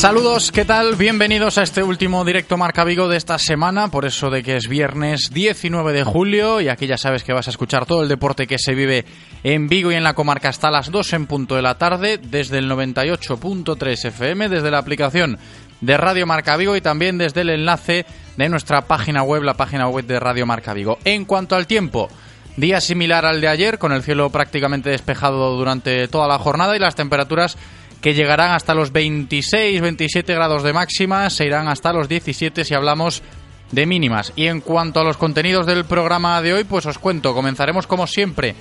Saludos, ¿qué tal? Bienvenidos a este último directo Marca Vigo de esta semana, por eso de que es viernes 19 de julio y aquí ya sabes que vas a escuchar todo el deporte que se vive en Vigo y en la comarca hasta las 2 en punto de la tarde desde el 98.3 FM, desde la aplicación de Radio Marca Vigo y también desde el enlace de nuestra página web, la página web de Radio Marca Vigo. En cuanto al tiempo, día similar al de ayer, con el cielo prácticamente despejado durante toda la jornada y las temperaturas que llegarán hasta los 26, 27 grados de máxima, se irán hasta los 17 si hablamos de mínimas. Y en cuanto a los contenidos del programa de hoy, pues os cuento, comenzaremos como siempre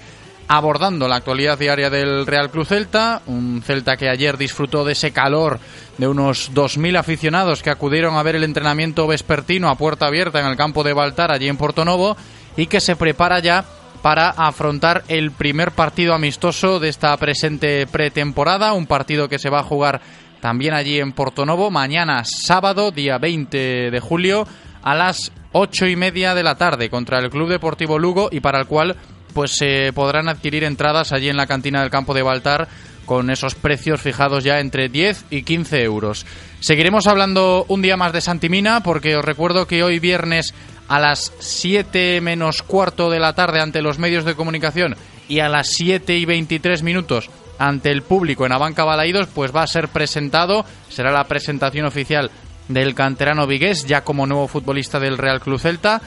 abordando la actualidad diaria del Real Club Celta, un Celta que ayer disfrutó de ese calor de unos 2.000 aficionados que acudieron a ver el entrenamiento vespertino a puerta abierta en el campo de Baltar, allí en Portonovo, y que se prepara ya para afrontar el primer partido amistoso de esta presente pretemporada, un partido que se va a jugar también allí en Portonovo mañana sábado, día 20 de julio, a las ocho y media de la tarde contra el Club Deportivo Lugo y para el cual pues se podrán adquirir entradas allí en la cantina del campo de Baltar con esos precios fijados ya entre 10 y 15 euros. Seguiremos hablando un día más de Santimina porque os recuerdo que hoy viernes a las 7 menos cuarto de la tarde ante los medios de comunicación y a las 7 y 23 minutos ante el público en Abanca Balaídos, pues va a ser presentado, será la presentación oficial del canterano Vigués, ya como nuevo futbolista del Real Club Celta.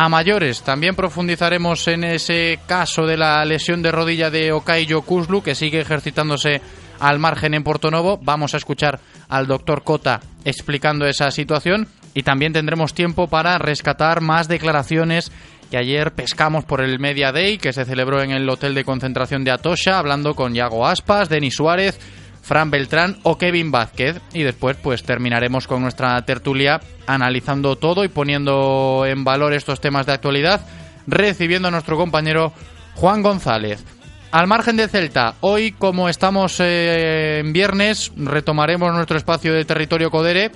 A mayores, también profundizaremos en ese caso de la lesión de rodilla de Okayo Kuzlu, que sigue ejercitándose al margen en Portonovo. Vamos a escuchar al doctor Cota explicando esa situación y también tendremos tiempo para rescatar más declaraciones que ayer pescamos por el Media Day que se celebró en el hotel de concentración de Atosha, hablando con Yago Aspas, Denis Suárez, Fran Beltrán o Kevin Vázquez. Y después, pues terminaremos con nuestra tertulia analizando todo y poniendo en valor estos temas de actualidad, recibiendo a nuestro compañero Juan González. Al margen de Celta, hoy como estamos eh, en viernes, retomaremos nuestro espacio de territorio Codere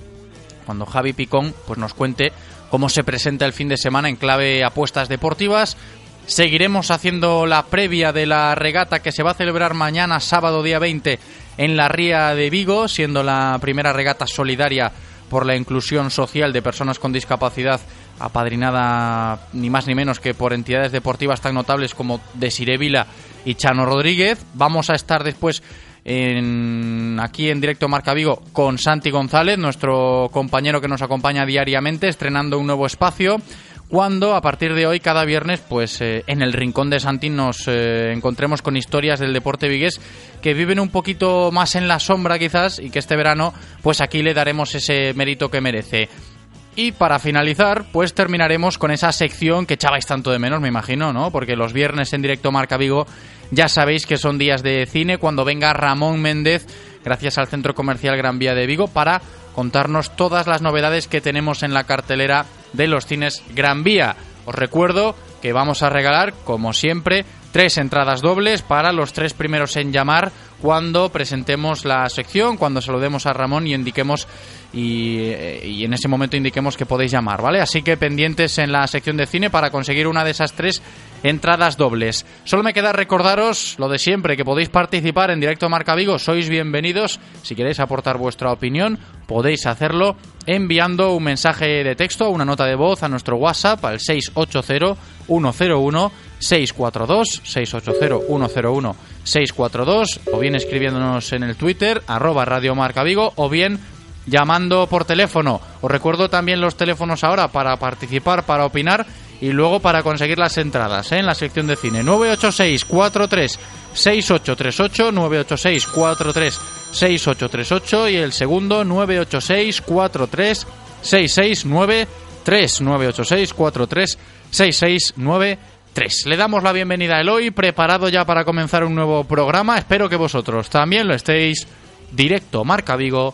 cuando Javi Picón pues nos cuente cómo se presenta el fin de semana en clave apuestas deportivas. Seguiremos haciendo la previa de la regata que se va a celebrar mañana, sábado día 20, en la Ría de Vigo, siendo la primera regata solidaria por la inclusión social de personas con discapacidad, apadrinada ni más ni menos que por entidades deportivas tan notables como Desiree Vila y Chano Rodríguez. Vamos a estar después en, aquí en directo Marca Vigo con Santi González, nuestro compañero que nos acompaña diariamente, estrenando un nuevo espacio. Cuando a partir de hoy, cada viernes, pues eh, en el rincón de Santi nos eh, encontremos con historias del deporte vigués que viven un poquito más en la sombra quizás y que este verano, pues aquí le daremos ese mérito que merece. Y para finalizar, pues terminaremos con esa sección que echabais tanto de menos, me imagino, ¿no? Porque los viernes en directo Marca Vigo ya sabéis que son días de cine cuando venga Ramón Méndez, gracias al Centro Comercial Gran Vía de Vigo, para contarnos todas las novedades que tenemos en la cartelera de los cines Gran Vía. Os recuerdo que vamos a regalar, como siempre, tres entradas dobles para los tres primeros en llamar cuando presentemos la sección, cuando saludemos a Ramón y indiquemos y, y, en ese momento indiquemos que podéis llamar, ¿vale? Así que pendientes en la sección de cine para conseguir una de esas tres entradas dobles. Solo me queda recordaros lo de siempre, que podéis participar en directo Marca Vigo, sois bienvenidos. Si queréis aportar vuestra opinión, podéis hacerlo enviando un mensaje de texto, una nota de voz a nuestro WhatsApp al 680 101 642 680 101 642 o bien escribiéndonos en el Twitter arroba Radio Marca Vigo o bien llamando por teléfono. Os recuerdo también los teléfonos ahora para participar, para opinar y luego para conseguir las entradas ¿eh? en la sección de cine. 986 43 6838 986 43 6838 y el segundo 986 43 6693 986 43 6693. Le damos la bienvenida a Eloy, preparado ya para comenzar un nuevo programa. Espero que vosotros también lo estéis. Directo Marca Vigo.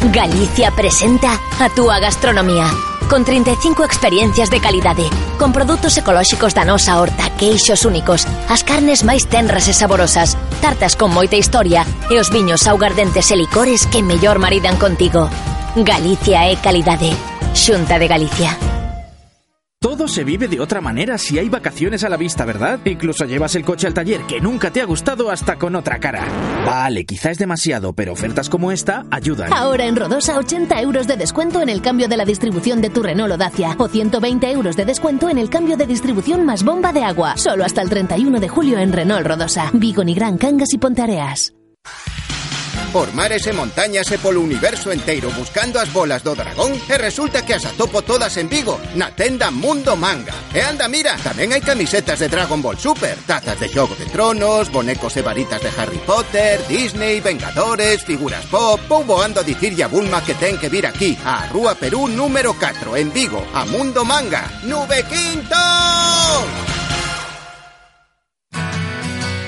Galicia presenta a túa gastronomía con 35 experiencias de calidade, con produtos ecolóxicos da nosa horta, queixos únicos, as carnes máis tenras e saborosas, tartas con moita historia e os viños augardentes e licores que mellor maridan contigo. Galicia é calidade. Xunta de Galicia. Todo se vive de otra manera si hay vacaciones a la vista, ¿verdad? Incluso llevas el coche al taller que nunca te ha gustado hasta con otra cara. Vale, quizá es demasiado, pero ofertas como esta ayudan. Ahora en Rodosa 80 euros de descuento en el cambio de la distribución de tu Renault o Dacia o 120 euros de descuento en el cambio de distribución más bomba de agua. Solo hasta el 31 de julio en Renault Rodosa, Vigo, Nigrán, Cangas y Pontareas. Por mares e montañas e polo universo enteiro buscando as bolas do dragón e resulta que as atopo todas en Vigo, na tenda Mundo Manga. E anda, mira, tamén hai camisetas de Dragon Ball Super, tazas de Xogo de Tronos, bonecos e varitas de Harry Potter, Disney, Vengadores, figuras pop. Vou voando a dicirlle a Bulma que ten que vir aquí, a Rúa Perú número 4, en Vigo, a Mundo Manga. ¡Nube Quinto!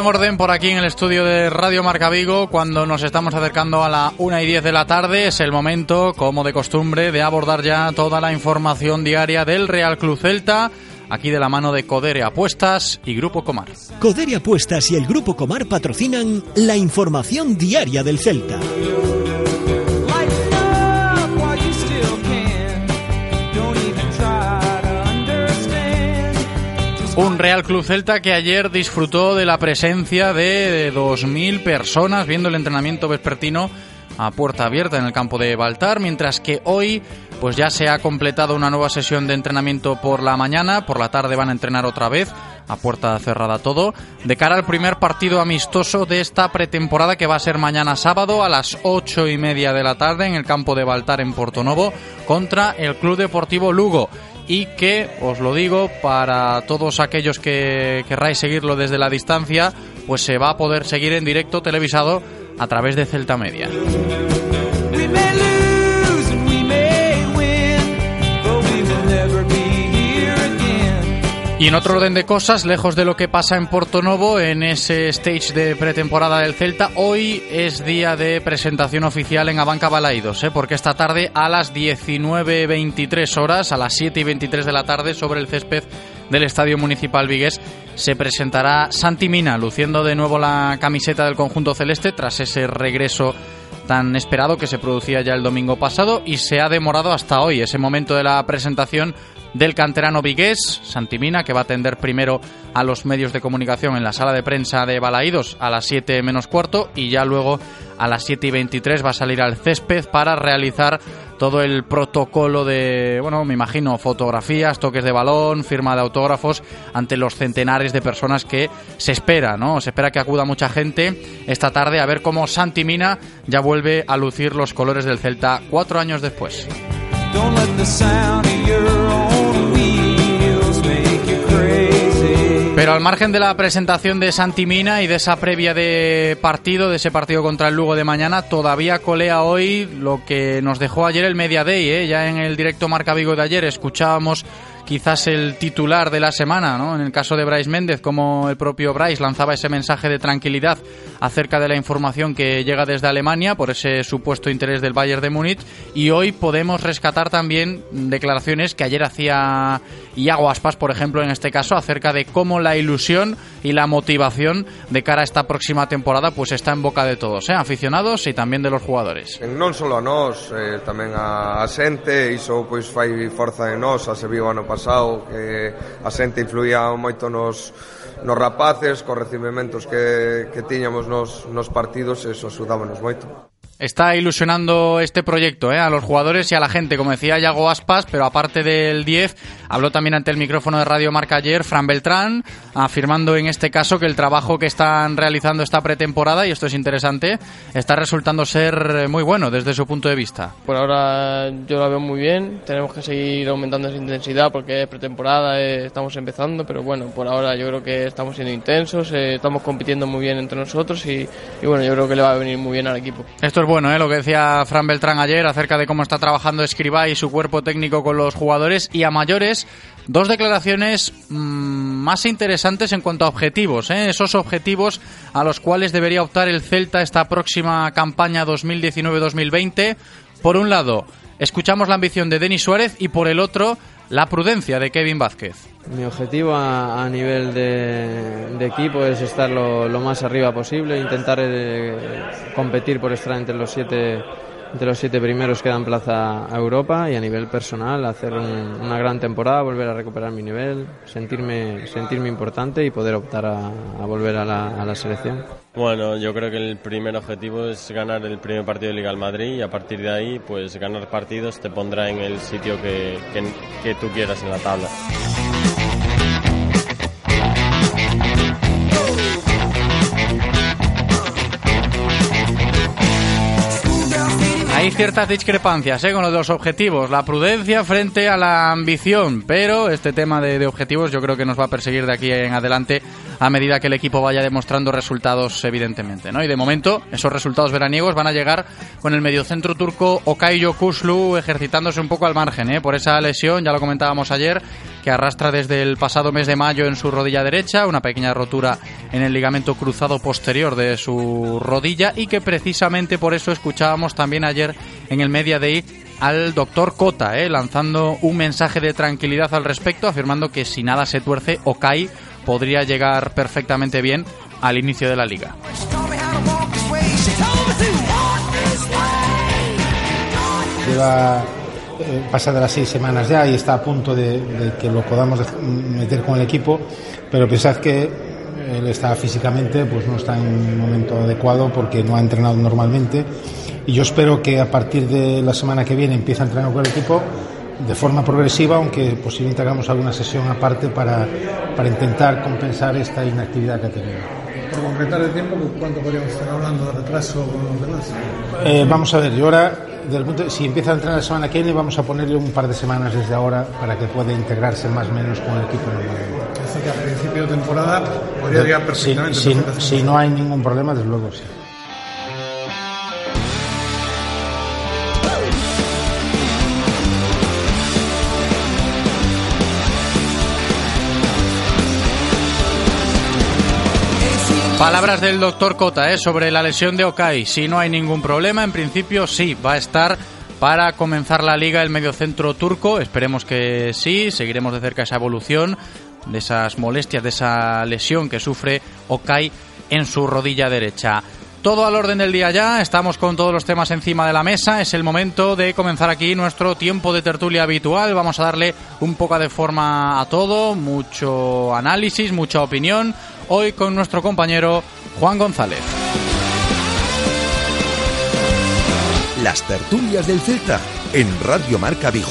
Mind. Todo en orden por aquí en el estudio de Radio Marca Vigo. Cuando nos estamos acercando a la 1 y 10 de la tarde, es el momento, como de costumbre, de abordar ya toda la información diaria del Real Club Celta. Aquí de la mano de Codere Apuestas y Grupo Comar. Codere Apuestas y el Grupo Comar patrocinan la información diaria del Celta. Un Real Club Celta que ayer disfrutó de la presencia de 2.000 personas viendo el entrenamiento vespertino a puerta abierta en el campo de Baltar, mientras que hoy pues ya se ha completado una nueva sesión de entrenamiento por la mañana, por la tarde van a entrenar otra vez, a puerta cerrada todo, de cara al primer partido amistoso de esta pretemporada que va a ser mañana sábado a las ocho y media de la tarde en el campo de Baltar en Portonovo contra el Club Deportivo Lugo y que, os lo digo, para todos aquellos que querráis seguirlo desde la distancia, pues se va a poder seguir en directo televisado a través de Celta Media. Y en otro orden de cosas, lejos de lo que pasa en Porto Novo, en ese stage de pretemporada del Celta, hoy es día de presentación oficial en Abanca Balaidos, ¿eh? porque esta tarde a las 19.23 horas, a las 7 y 23 de la tarde, sobre el césped del Estadio Municipal Vigués, se presentará Santi Mina, luciendo de nuevo la camiseta del conjunto celeste tras ese regreso tan esperado que se producía ya el domingo pasado y se ha demorado hasta hoy, ese momento de la presentación del canterano vigués, Santimina, que va a atender primero a los medios de comunicación en la sala de prensa de Balaídos a las 7 menos cuarto y ya luego a las 7 y 23 va a salir al césped para realizar todo el protocolo de, bueno, me imagino, fotografías, toques de balón, firma de autógrafos ante los centenares de personas que se espera, ¿no? Se espera que acuda mucha gente esta tarde a ver cómo Santi Mina ya vuelve a lucir los colores del Celta cuatro años después. Pero al margen de la presentación de Santi Mina y de esa previa de partido, de ese partido contra el Lugo de mañana, todavía colea hoy lo que nos dejó ayer el Media Day. ¿eh? Ya en el directo Marca Vigo de ayer escuchábamos quizás el titular de la semana, ¿no? En el caso de Bryce Méndez, como el propio Bryce lanzaba ese mensaje de tranquilidad acerca de la información que llega desde Alemania por ese supuesto interés del Bayern de Múnich. Y hoy podemos rescatar también declaraciones que ayer hacía Iago Aspas, por ejemplo, en este caso, acerca de cómo la ilusión y la motivación de cara a esta próxima temporada pues está en boca de todos, ¿eh? aficionados y también de los jugadores. Non só a nós, eh, tamén a, a xente, iso pois fai forza en nós, a se viu ano pasado que a xente influía moito nos, nos rapaces, cos recibimentos que, que tiñamos nos, nos partidos eso sudábanos moito. Está ilusionando este proyecto ¿eh? a los jugadores y a la gente, como decía Yago Aspas, pero aparte del 10, habló también ante el micrófono de Radio Marca ayer Fran Beltrán, afirmando en este caso que el trabajo que están realizando esta pretemporada, y esto es interesante, está resultando ser muy bueno desde su punto de vista. Por ahora yo la veo muy bien, tenemos que seguir aumentando esa intensidad porque es pretemporada, eh, estamos empezando, pero bueno, por ahora yo creo que estamos siendo intensos, eh, estamos compitiendo muy bien entre nosotros y, y bueno, yo creo que le va a venir muy bien al equipo. Esto es bueno, ¿eh? lo que decía Fran Beltrán ayer acerca de cómo está trabajando Escribá y su cuerpo técnico con los jugadores y a mayores. Dos declaraciones mmm, más interesantes en cuanto a objetivos, ¿eh? esos objetivos a los cuales debería optar el Celta esta próxima campaña 2019-2020. Por un lado, escuchamos la ambición de Denis Suárez y por el otro, la prudencia de Kevin Vázquez. Mi objetivo a, nivel de, equipo es estar lo, más arriba posible, intentar eh, competir por estar entre los siete entre los siete primeros que dan plaza a Europa y a nivel personal hacer un, una gran temporada, volver a recuperar mi nivel, sentirme sentirme importante y poder optar a, volver a la, selección. Bueno, yo creo que el primer objetivo es ganar el primer partido de Liga al Madrid y a partir de ahí, pues ganar partidos te pondrá en el sitio que, que tú quieras en la tabla. Hay ciertas discrepancias ¿eh? con los dos objetivos, la prudencia frente a la ambición, pero este tema de, de, objetivos yo creo que nos va a perseguir de aquí en adelante a medida que el equipo vaya demostrando resultados evidentemente. ¿no? Y de momento esos resultados veraniegos van a llegar con el mediocentro turco Okayo Kuslu ejercitándose un poco al margen ¿eh? por esa lesión, ya lo comentábamos ayer, que arrastra desde el pasado mes de mayo en su rodilla derecha, una pequeña rotura en el ligamento cruzado posterior de su rodilla y que precisamente por eso escuchábamos también ayer en el Media Day al doctor Cota, ¿eh? lanzando un mensaje de tranquilidad al respecto, afirmando que si nada se tuerce, Okai podría llegar perfectamente bien al inicio de la liga. Lleva eh, pasada las seis semanas ya y está a punto de, de, que lo podamos meter con el equipo, pero pensad que él está físicamente, pues no está en un momento adecuado porque no ha entrenado normalmente y yo espero que a partir de la semana que viene empiece a entrenar con el equipo de forma progresiva, aunque posiblemente hagamos alguna sesión aparte para, para intentar compensar esta inactividad que ha tenido. Por concretar el tiempo, ¿cuánto podríamos estar hablando de retraso con los demás? Eh, vamos a ver, yo ahora, del punto de, si empieza a entrenar la semana que viene, vamos a ponerle un par de semanas desde ahora para que pueda integrarse más o menos con el equipo normalmente. parece que a principio de temporada podría llegar perfectamente. Si, si- perfectamente. si no hay ningún problema, desde luego sí. Palabras del doctor Cota ¿eh? sobre la lesión de Okai. Si no hay ningún problema, en principio sí, va a estar para comenzar la liga el mediocentro turco. Esperemos que sí, seguiremos de cerca esa evolución de esas molestias, de esa lesión que sufre Okai en su rodilla derecha. Todo al orden del día ya, estamos con todos los temas encima de la mesa, es el momento de comenzar aquí nuestro tiempo de tertulia habitual, vamos a darle un poco de forma a todo, mucho análisis, mucha opinión, hoy con nuestro compañero Juan González. Las tertulias del Celta en Radio Marca Vigo.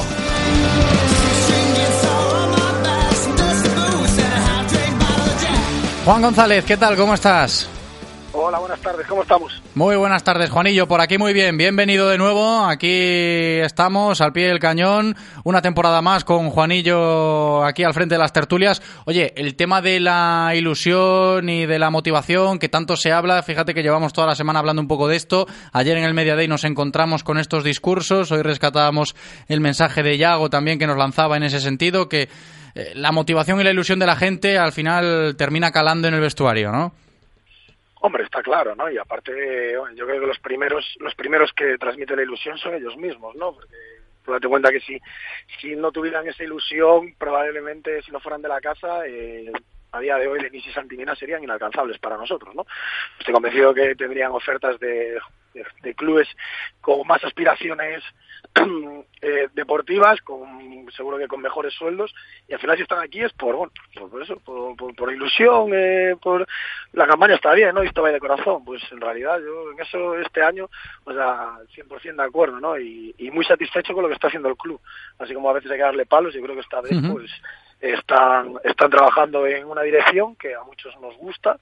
Juan González, ¿qué tal? ¿Cómo estás? Hola, buenas tardes, ¿cómo estamos? Muy buenas tardes, Juanillo. Por aquí muy bien. Bienvenido de nuevo. Aquí estamos al pie del cañón. Una temporada más con Juanillo aquí al frente de las tertulias. Oye, el tema de la ilusión y de la motivación que tanto se habla, fíjate que llevamos toda la semana hablando un poco de esto. Ayer en el Media Day nos encontramos con estos discursos. Hoy rescatábamos el mensaje de Yago también que nos lanzaba en ese sentido, que eh, la motivación y la ilusión de la gente al final termina calando en el vestuario, ¿no? Hombre, está claro, ¿no? Y aparte, yo creo que los primeros, los primeros que transmiten la ilusión son ellos mismos, ¿no? Porque tú date cuenta que si, si no tuvieran esa ilusión, probablemente si no fueran de la casa, eh, a día de hoy Denis y Santimina serían inalcanzables para nosotros, ¿no? Estoy convencido que tendrían ofertas de, de clubes con más aspiraciones eh, deportivas, con seguro que con mejores sueldos, y al final si están aquí es por, bueno, por, eso, por, por, por ilusión, eh, por la campaña está bien, ¿no? Y esto va de corazón, pues en realidad yo en eso este año, o sea, 100% de acuerdo, ¿no? Y, y muy satisfecho con lo que está haciendo el club, así como a veces hay que darle palos, yo creo que esta vez pues están, están trabajando en una dirección que a muchos nos gusta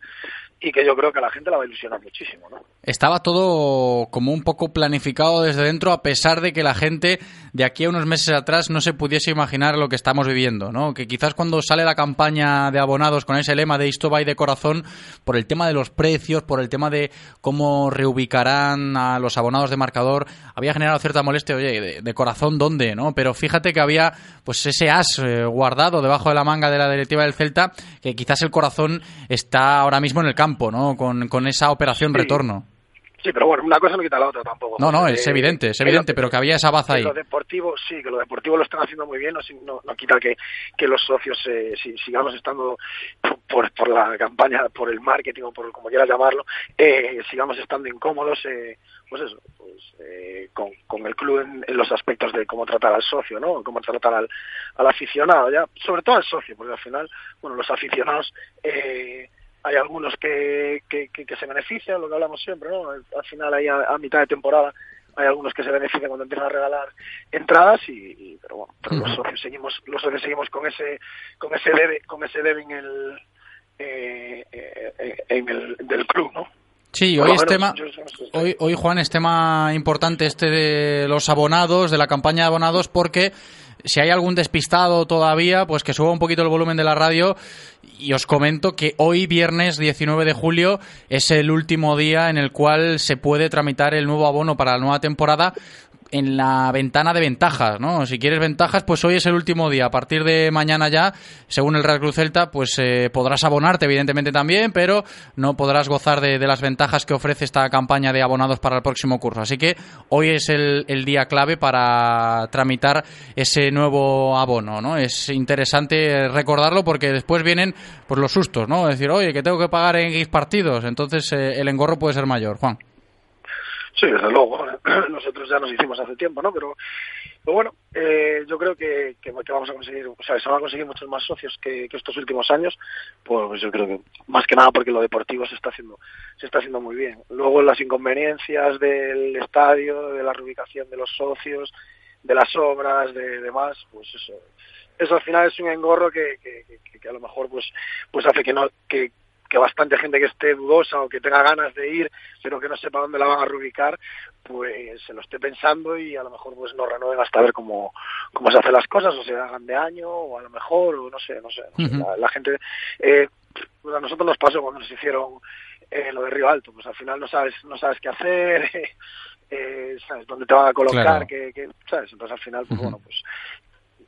y que yo creo que a la gente la va a ilusionar muchísimo, ¿no? Estaba todo como un poco planificado desde dentro, a pesar de que la gente de aquí a unos meses atrás no se pudiese imaginar lo que estamos viviendo, ¿no? Que quizás cuando sale la campaña de abonados con ese lema de esto va y de corazón, por el tema de los precios, por el tema de cómo reubicarán a los abonados de marcador, había generado cierta molestia, oye, de, corazón dónde, ¿no? Pero fíjate que había pues ese as eh, guardado debajo de la manga de la directiva del Celta, que quizás el corazón está ahora mismo en el campo, ¿no? Con, con esa operación Sí. retorno. Sí, pero bueno, una cosa no quita la otra tampoco. No, no, es evidente, es evidente, pero que había esa baza ahí. Lo deportivo, sí, que lo deportivo lo están haciendo muy bien, no, no, no quita que, que los socios eh, si- sigamos estando por- por, por la campaña, por el marketing o por como quieras llamarlo, eh, sigamos estando incómodos, eh, pues eso, pues, eh, con, con el club en, en los aspectos de cómo tratar al socio, ¿no? Cómo tratar al, al aficionado, ya, sobre todo al socio, porque al final, bueno, los aficionados, eh, hay algunos que, que, que- que se benefician, lo que hablamos siempre, ¿no? Al final, ahí a, a mitad de temporada, hay algunos que se benefician cuando empiezan a regalar entradas y, y- pero bueno pero los socios seguimos los socios seguimos con ese con ese debe con ese debe en el eh, eh, en el del club no Sí, hoy es tema, hoy, hoy Juan es tema importante este de los abonados, de la campaña de abonados, porque si hay algún despistado todavía, pues que suba un poquito el volumen de la radio y os comento que hoy, viernes 19 de julio, es el último día en el cual se puede tramitar el nuevo abono para la nueva temporada en la ventana de ventajas, ¿no? Si quieres ventajas, pues hoy es el último día. A partir de mañana ya, según el Real Cruz Celta, pues eh, podrás abonarte, evidentemente también, pero no podrás gozar de, las ventajas que ofrece esta campaña de abonados para el próximo curso. Así que hoy es el, el día clave para tramitar ese nuevo abono, ¿no? Es interesante recordarlo porque después vienen pues los sustos, ¿no? Es decir, oye, que tengo que pagar en X partidos, entonces eh, el engorro puede ser mayor, Juan. Sí, desde luego. Nosotros ya nos hicimos hace tiempo, ¿no? Pero, pero bueno, eh, yo creo que, que, vamos a conseguir, o sea, se van a conseguir muchos más socios que, que estos últimos años. Pues yo creo que más que nada porque lo deportivo se está haciendo, se está haciendo muy bien. Luego las inconveniencias del estadio, de la reubicación de los socios, de las obras, de demás, pues eso, eso al final es un engorro que, que, que, que a lo mejor pues, pues hace que no, que, que bastante gente que esté dudosa o que tenga ganas de ir, pero que no sepa dónde la van a reubicar, pues se lo esté pensando y a lo mejor pues no renueven hasta ver cómo, cómo se hacen las cosas o se hagan de año o a lo mejor o no sé, no sé. sé. Ujú. la, la gente, eh, pues a nosotros nos pasó cuando nos hicieron eh, lo de Río Alto, pues al final no sabes, no sabes qué hacer, eh, sabes dónde te van a colocar, Claro. que, que, sabes, entonces al final pues bueno pues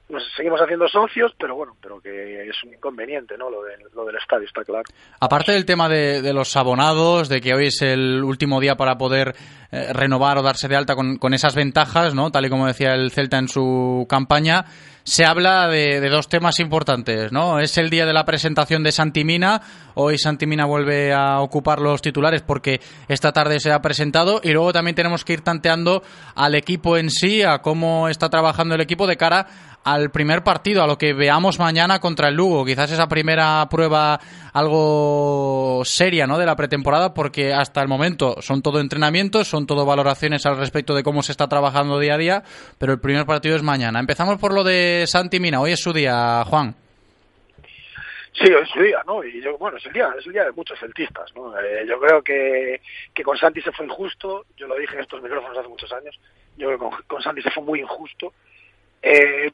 nos seguimos haciendo socios, pero bueno, pero que es un inconveniente, ¿no? Lo, lo del estadio, está claro. Aparte del tema de, de los abonados, de que hoy es el último día para poder eh, renovar o darse de alta con, con esas ventajas, ¿no? Tal y como decía el Celta en su campaña, se habla de, de dos temas importantes, ¿no? Es el día de la presentación de Santimina. Hoy Santimina vuelve a ocupar los titulares porque esta tarde se ha presentado y luego también tenemos que ir tanteando al equipo en sí, a cómo está trabajando el equipo de cara al primer partido, a lo que veamos mañana contra el Lugo. Quizás esa primera prueba algo seria ¿no? de la pretemporada, porque hasta el momento son todo entrenamientos, son todo valoraciones al respecto de cómo se está trabajando día a día, pero el primer partido es mañana. Empezamos por lo de Santi Mina. Hoy es su día, Juan. Sí, es su día, ¿no? Y yo, bueno, es el día, es el día de muchos celtistas, ¿no? Eh, yo creo que, que con Santi se fue injusto, yo lo dije en estos micrófonos hace muchos años, yo creo que con, con Santi se fue muy injusto. Eh,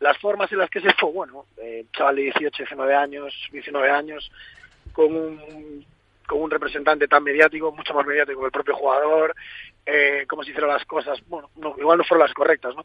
las formas en las que se fue, bueno, eh, chaval de 18, 19 años, 19 años, con un, con un representante tan mediático, mucho más mediático que el propio jugador, eh, cómo se hicieron las cosas, bueno, no, igual no fueron las correctas, ¿no?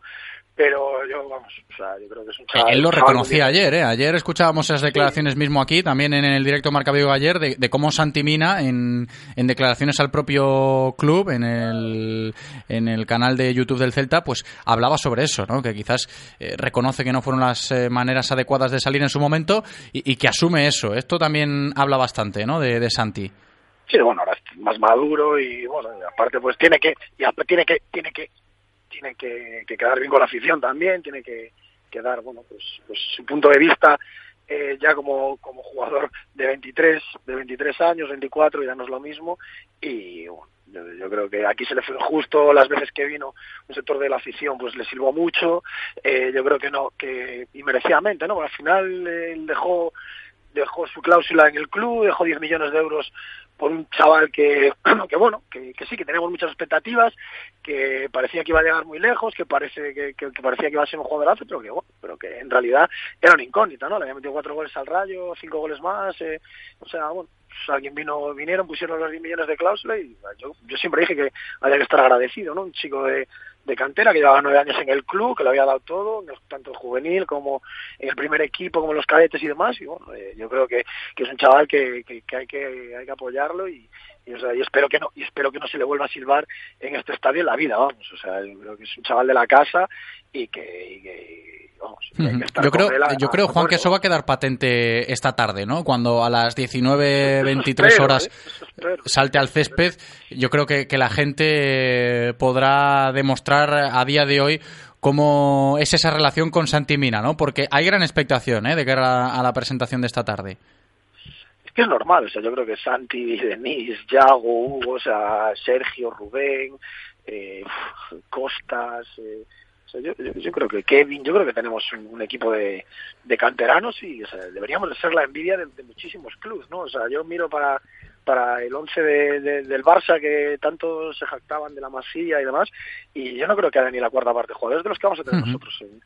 Pero yo, vamos, o sea, yo creo que es un chaval... Él lo reconocía ayer, ¿eh? Ayer escuchábamos esas declaraciones mismo aquí, también en el directo Marca ayer, de, de cómo Santi Mina, en, en declaraciones al propio club, en el, en el canal de YouTube del Celta, pues hablaba sobre eso, ¿no? Que quizás eh, reconoce que no fueron las eh, maneras adecuadas de salir en su momento y, y que asume eso. Esto también habla bastante, ¿no? De, de Santi. Sí, bueno, ahora es más maduro y bueno, aparte pues tiene que y tiene que tiene que tiene que, que quedar bien con la afición también, tiene que, que dar bueno, pues, pues su punto de vista eh, ya como, como jugador de 23, de 23 años, 24, ya no es lo mismo. Y bueno, yo, creo que aquí se le fue injusto las veces que vino un sector de la afición pues le silbó mucho. Eh, yo creo que no que y merecidamente no al final eh, dejó dejó su cláusula en el club dejó 10 millones de euros por un chaval que, bueno, que sí, que tenemos muchas expectativas, que parecía que iba a llegar muy lejos, que parece que, que, que parecía que iba a ser un jugadorazo, pero que bueno, pero que en realidad era una incógnita, ¿no? Le había metido cuatro goles al Rayo, cinco goles más, eh, o sea, bueno, pues alguien vino, vinieron, pusieron los 10 millones de cláusula y yo, yo siempre dije que había que estar agradecido, ¿no? Un chico de, de cantera que llevaba nueve años en el club, que lo había dado todo, tanto juvenil como en el primer equipo, como en los cadetes y demás. Y bueno, eh, yo creo que, que es un chaval que, que, que hay que hay que apoyarlo y, y, o sea, y espero que no y espero que no se le vuelva a silbar en este estadio en la vida, vamos. O sea, yo creo que es un chaval de la casa y que, y que, vamos, que hay que estar Yo creo, yo creo Juan, que eso va a quedar patente esta tarde, ¿no? Cuando a las 19.23 espero, horas ¿eh? Espero. salte al césped, yo creo que, que la gente podrá demostrar a día de hoy cómo es esa relación con Santi Mina, ¿no? Porque hay gran expectación, ¿eh? De cara a la presentación de esta tarde. Que es normal, o sea, yo creo que Santi, Denis, Yago, Hugo, o sea, Sergio, Rubén, eh, Costas, eh, o sea, yo, yo, yo creo que Kevin, yo creo que tenemos un, un equipo de, de canteranos y o sea, deberíamos de ser la envidia de, de muchísimos clubes, ¿no? O sea, yo miro para para el 11 de, de- del Barça que tanto se jactaban de la masilla y demás y yo no creo que haya ni la cuarta parte de jugadores de los que vamos a tener nosotros en,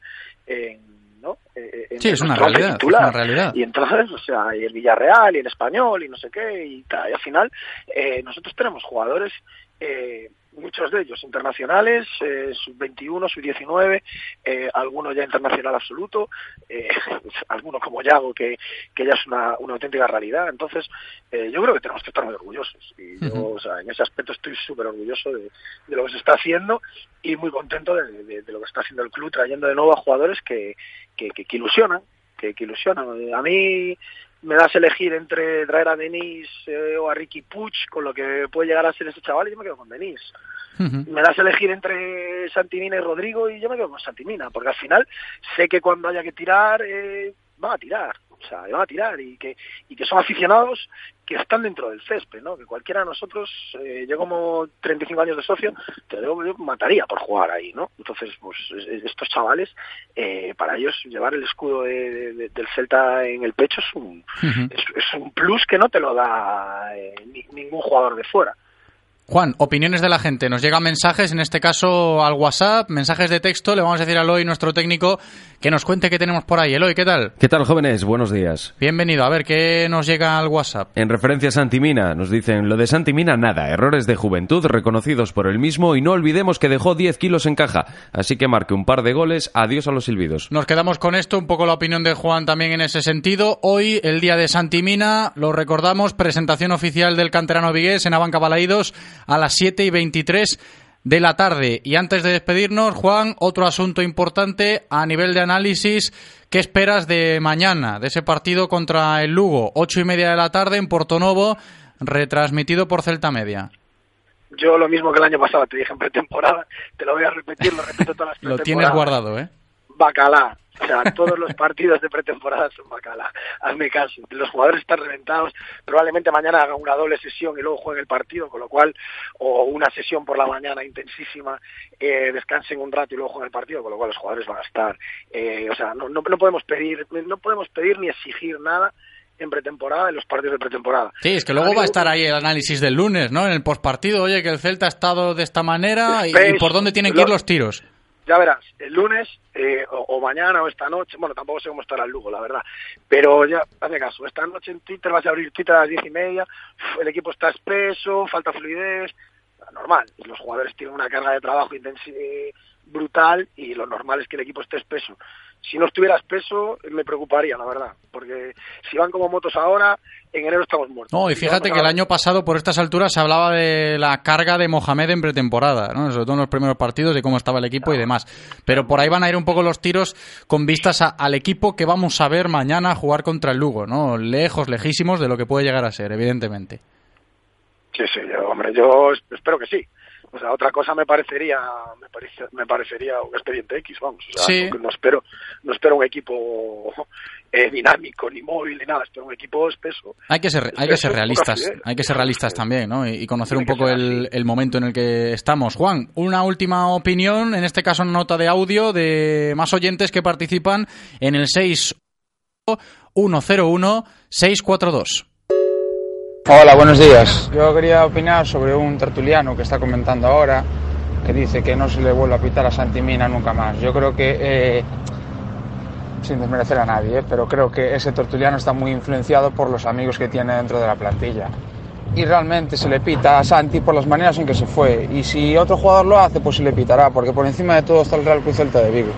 en- ¿no? Eh, en Sí, es una realidad, es titular. una realidad. Y entonces, o sea, y el Villarreal y el Español y no sé qué, y, tal, y al final eh, nosotros tenemos jugadores, eh, muchos de ellos internacionales, eh, sub-21, sub-19, eh, algunos ya internacional absoluto, eh, algunos como Yago, que, que ya es una, una auténtica realidad. Entonces, eh, yo creo que tenemos que estar muy orgullosos. Y yo, o sea, en ese aspecto estoy súper orgulloso de, de lo que se está haciendo y muy contento de, de- de lo que está haciendo el club, trayendo de nuevo a jugadores que, que, que- que ilusionan, que, que ilusionan. A mí me das a elegir entre traer a Denis eh, o a Ricky Puch con lo que puede llegar a ser ese chaval y yo me quedo con Denis. Me das a elegir entre Santimina y Rodrigo y yo me quedo con Santimina, porque al final sé que cuando haya que tirar, eh, van a tirar, o sea, van a tirar y que, y que son aficionados que están dentro del césped, ¿no? Que cualquiera de nosotros, eh, yo como 35 años de socio, te digo, yo mataría por jugar ahí, ¿no? Entonces, pues es- es- estos chavales, eh, para ellos llevar el escudo de- de- del Celta en el pecho es un, es, es un plus que no te lo da eh, ni- ningún jugador de fuera. Juan, opiniones de la gente. Nos llegan mensajes, en este caso al WhatsApp, mensajes de texto. Le vamos a decir a Eloy, nuestro técnico, que nos cuente qué tenemos por ahí. Eloy, ¿qué tal? ¿Qué tal, jóvenes? Buenos días. Bienvenido. A ver, ¿qué nos llega al WhatsApp? En referencia a Santimina, nos dicen lo de Santimina nada, errores de juventud reconocidos por él mismo y no olvidemos que dejó 10 kilos en caja, así que marque un par de goles, adiós a los silbidos. Nos quedamos con esto, un poco la opinión de Juan también en ese sentido. Hoy, el día de Santimina, lo recordamos, presentación oficial del canterano Vigués en Abanca Balaídos a las 7 y 23 de la tarde. Y antes de despedirnos, Juan, otro asunto importante a nivel de análisis. ¿Qué esperas de mañana, de ese partido contra el Lugo? Ocho y media de la tarde en Portonovo, retransmitido por Celta Media. Yo lo mismo que el año pasado te dije en pretemporada, te lo voy a repetir, lo repito todas las Lo tienes guardado, ¿eh? Bacalá. O sea, todos los partidos de pretemporada son bacala. Hazme caso. Los jugadores están reventados. Probablemente mañana hagan una doble sesión y luego jueguen el partido, con lo cual, o una sesión por la mañana intensísima, eh, descansen un rato y luego jueguen el partido, con lo cual los jugadores van a estar. Eh, o sea, no, no, no podemos pedir, no podemos pedir ni exigir nada en pretemporada, en los partidos de pretemporada. Sí, es que luego va a estar ahí el análisis del lunes, ¿no? En el postpartido, oye, que el Celta ha estado de esta manera y, y por dónde tienen que ir los tiros. Ya verás, el lunes eh, o, mañana o esta noche, bueno, tampoco sé cómo estará el Lugo, la verdad, pero ya, hazme caso, esta noche en Twitter vas a abrir Twitter a las diez y media, el equipo está espeso, falta fluidez, normal, los jugadores tienen una carga de trabajo intensi- eh, brutal y lo normal es que el equipo esté espeso. Si no estuviera espeso, me preocuparía, la verdad, porque si van como motos ahora, en enero estamos muertos. No, y fíjate que el año pasado, por estas alturas, se hablaba de la carga de Mohamed en pretemporada, ¿no? sobre todo en los primeros partidos, de cómo estaba el equipo y demás. Pero por ahí van a ir un poco los tiros con vistas a- al equipo que vamos a ver mañana jugar contra el Lugo, ¿no? Lejos, lejísimos de lo que puede llegar a ser, evidentemente. Sí, sí, yo, hombre, yo es- espero que sí. O sea, otra cosa me parecería, me, parece, me parecería un expediente X, vamos. O sea, Sí. no, no espero, no espero un equipo eh, dinámico, ni móvil, ni nada. Espero un equipo espeso. Hay que ser, hay que ser realistas, hay que ser realistas también, ¿no? Y, y conocer un poco el, el momento en el que estamos. Juan, una última opinión, en este caso una nota de audio de más oyentes que participan en el 6-101-642. Hola, buenos días. Yo quería opinar sobre un tertuliano que está comentando ahora, que dice que no se le vuelve a pitar a Santimina nunca más. Yo creo que, eh, sin desmerecer a nadie, eh, pero creo que ese tertuliano está muy influenciado por los amigos que tiene dentro de la plantilla. Y realmente se le pita a Santi por las maneras en que se fue. Y si otro jugador lo hace, pues se le pitará, porque por encima de todo está el Real Cruz Celta de Vigo.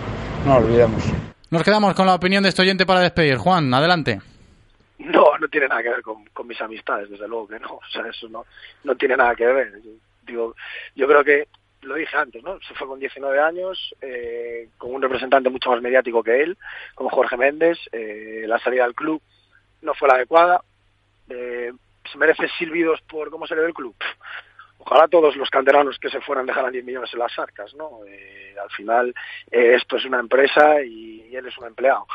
No lo olvidemos. Nos quedamos con la opinión de este oyente para despedir. Juan, adelante. No, no tiene nada que ver con, con mis amistades, desde luego que no. O sea, eso no, no tiene nada que ver. Yo, digo, yo creo que, lo dije antes, ¿no? Se fue con 19 años, eh, con un representante mucho más mediático que él, con Jorge Méndez. eh, la salida del club no fue la adecuada. Eh, se merece silbidos por cómo se le ve el club. Ojalá todos los canteranos que se fueran dejaran 10 millones en las arcas, ¿no? Eh, al final eh, esto es una empresa y, él es un empleado.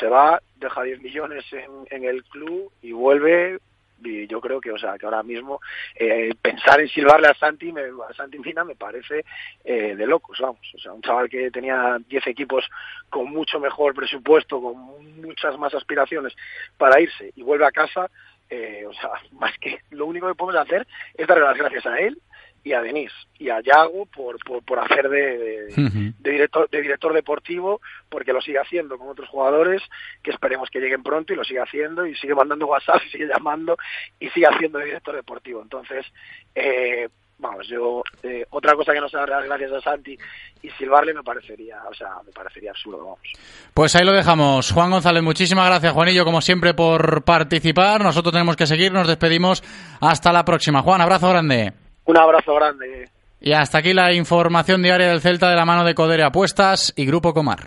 Se va, deja 10 millones en, el club y vuelve y yo creo que o sea que ahora mismo eh, pensar en silbarle a Santi me, a Santi Mina me parece de locos vamos o sea un chaval que tenía 10 equipos con mucho mejor presupuesto con muchas más aspiraciones para irse y vuelve a casa eh, o sea más que lo único que podemos hacer es darle las gracias a él y a Denis y a Yago por, por, por hacer de, de, de director, de director deportivo, porque lo sigue haciendo con otros jugadores, que esperemos que lleguen pronto y lo sigue haciendo, y sigue mandando WhatsApp, y sigue llamando, y sigue haciendo de director deportivo. Entonces, eh, vamos, yo, eh, otra cosa que no se dar las gracias a Santi y silbarle me parecería, o sea, me parecería absurdo, vamos. Pues ahí lo dejamos. Juan González, muchísimas gracias, Juanillo, como siempre, por participar. Nosotros tenemos que seguir, nos despedimos. Hasta la próxima. Juan, abrazo grande. Un abrazo grande. Y hasta aquí la información diaria del Celta de la mano de Codere Apuestas y Grupo Comar.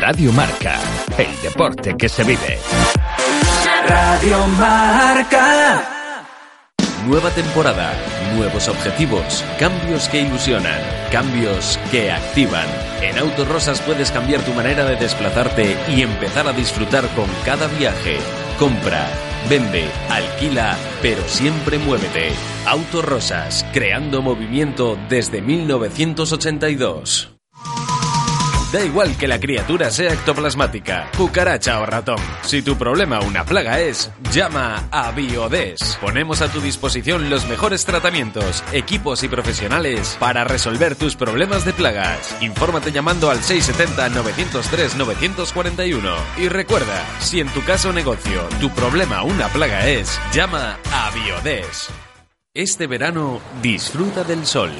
Radio Marca, el deporte que se vive. Radio Marca. Nueva temporada, nuevos objetivos, cambios que ilusionan, cambios que activan. En Autorosas puedes cambiar tu manera de desplazarte y empezar a disfrutar con cada viaje. Compra, vende, alquila, pero siempre muévete. Autorosas, creando movimiento desde 1982. Da igual que la criatura sea ectoplasmática, cucaracha o ratón. Si tu problema una plaga es, llama a Biodes. Ponemos a tu disposición los mejores tratamientos, equipos y profesionales para resolver tus problemas de plagas. Infórmate llamando al 670-903-941. Y recuerda, si en tu caso negocio tu problema una plaga es, llama a Biodes. Este verano disfruta del sol,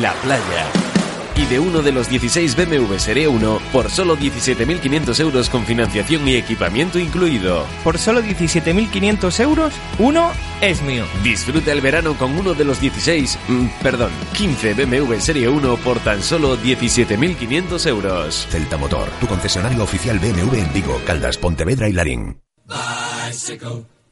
la playa y de uno de los 16 BMW Serie 1 por solo 17.500 euros con financiación y equipamiento incluido. Por solo 17.500 euros, uno es mío. Disfruta el verano con uno de los 16, mm, perdón, 15 BMW Serie 1 por tan solo 17.500 euros. Celta Motor, tu concesionario oficial BMW en Vigo, Caldas, Pontevedra y Larín.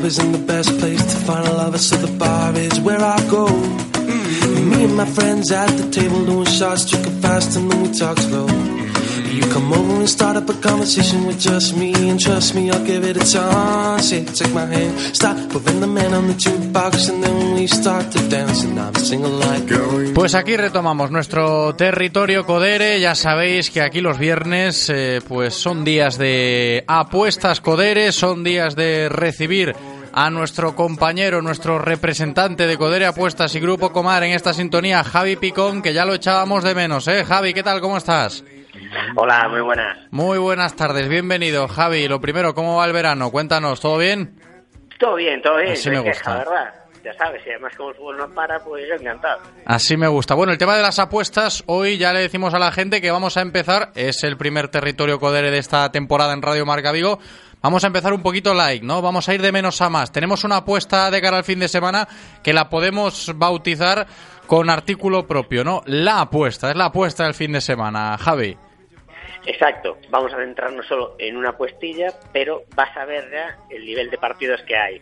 Club isn't the best place to find a lover, so the bar is where I go. Me and my friends at the table doing shots, drinking fast, and then we talk slow. You come over and start up a conversation with just me, and trust me, I'll give it a chance. Yeah, take my hand, stop, moving the man on the jukebox, and then we start to dance, and I'm singing like. Pues aquí retomamos nuestro territorio Codere. Ya sabéis que aquí los viernes eh, pues son días de apuestas Codere, son días de recibir a nuestro compañero, nuestro representante de Codere Apuestas y Grupo Comar en esta sintonía, Javi Picón, que ya lo echábamos de menos, ¿eh? Javi, ¿qué tal? ¿Cómo estás? Hola, muy buenas. Muy buenas tardes, bienvenido, Javi. Lo primero, ¿cómo va el verano? Cuéntanos, ¿todo bien? Todo bien, todo bien. Así me gusta. ¿verdad? Ya sabes, y además como el fútbol no para, pues yo encantado. Así me gusta. Bueno, el tema de las apuestas, hoy ya le decimos a la gente que vamos a empezar, es el primer territorio Codere de esta temporada en Radio Marca Vigo. Vamos a empezar un poquito like, ¿no? Vamos a ir de menos a más. Tenemos una apuesta de cara al fin de semana que la podemos bautizar con artículo propio, ¿no? La apuesta, es la apuesta del fin de semana, Javi. Exacto, vamos a centrarnos solo en una puestilla, pero vas a ver ya el nivel de partidos que hay.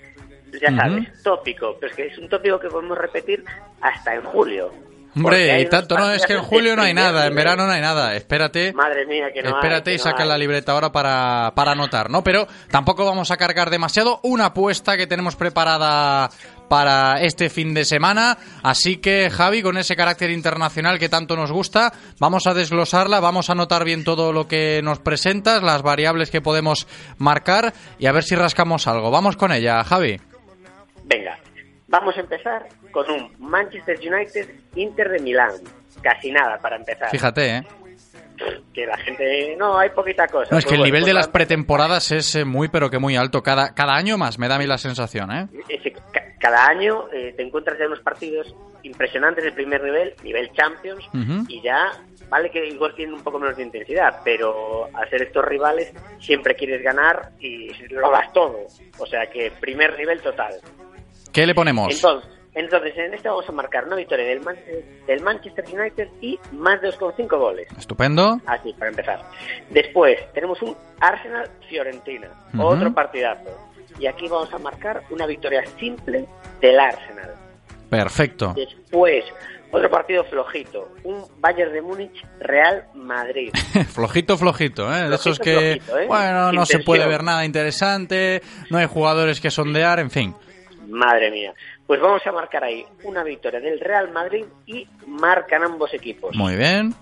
Ya sabes, tópico, pero es que es un tópico que podemos repetir hasta en julio. Hombre, hay y tanto, no, es que en julio no hay nada, en verano no hay nada. Espérate. Madre mía, que no hay, Espérate que y no saca hay. la libreta ahora para, para anotar, ¿no? Pero tampoco vamos a cargar demasiado. Una apuesta que tenemos preparada para este fin de semana. Así que, Javi, con ese carácter internacional que tanto nos gusta, vamos a desglosarla, vamos a anotar bien todo lo que nos presentas, las variables que podemos marcar y a ver si rascamos algo. Vamos con ella, Javi. Venga, vamos a empezar con un Manchester United Inter de Milán. Casi nada para empezar. Fíjate, ¿eh? Que la gente... No, hay poquita cosa. No, es Pues que el bueno, nivel pues de las pretemporadas es eh, muy, pero que muy alto. Cada, cada año más, me da a mí la sensación, ¿eh? es que ca- cada año eh, te encuentras ya unos partidos impresionantes de primer nivel, nivel Champions, y ya vale que igual tienen un poco menos de intensidad, pero al ser estos rivales siempre quieres ganar y lo das todo. O sea que primer nivel total. ¿Qué le ponemos? Entonces, entonces en este vamos a marcar una victoria del, Man- del Manchester United y más de 2,5 goles. Estupendo. Así, para empezar. Después tenemos un Arsenal-Fiorentina, otro partidazo. Y aquí vamos a marcar una victoria simple del Arsenal. Perfecto. Después, otro partido flojito, un Bayern de Múnich Real Madrid. flojito, flojito, ¿eh? De esos Flojito, que, flojito, ¿eh? bueno, no se puede ver nada interesante, no hay jugadores que sondear, en fin. Madre mía. Pues vamos a marcar ahí una victoria del Real Madrid y marcan ambos equipos. Muy bien.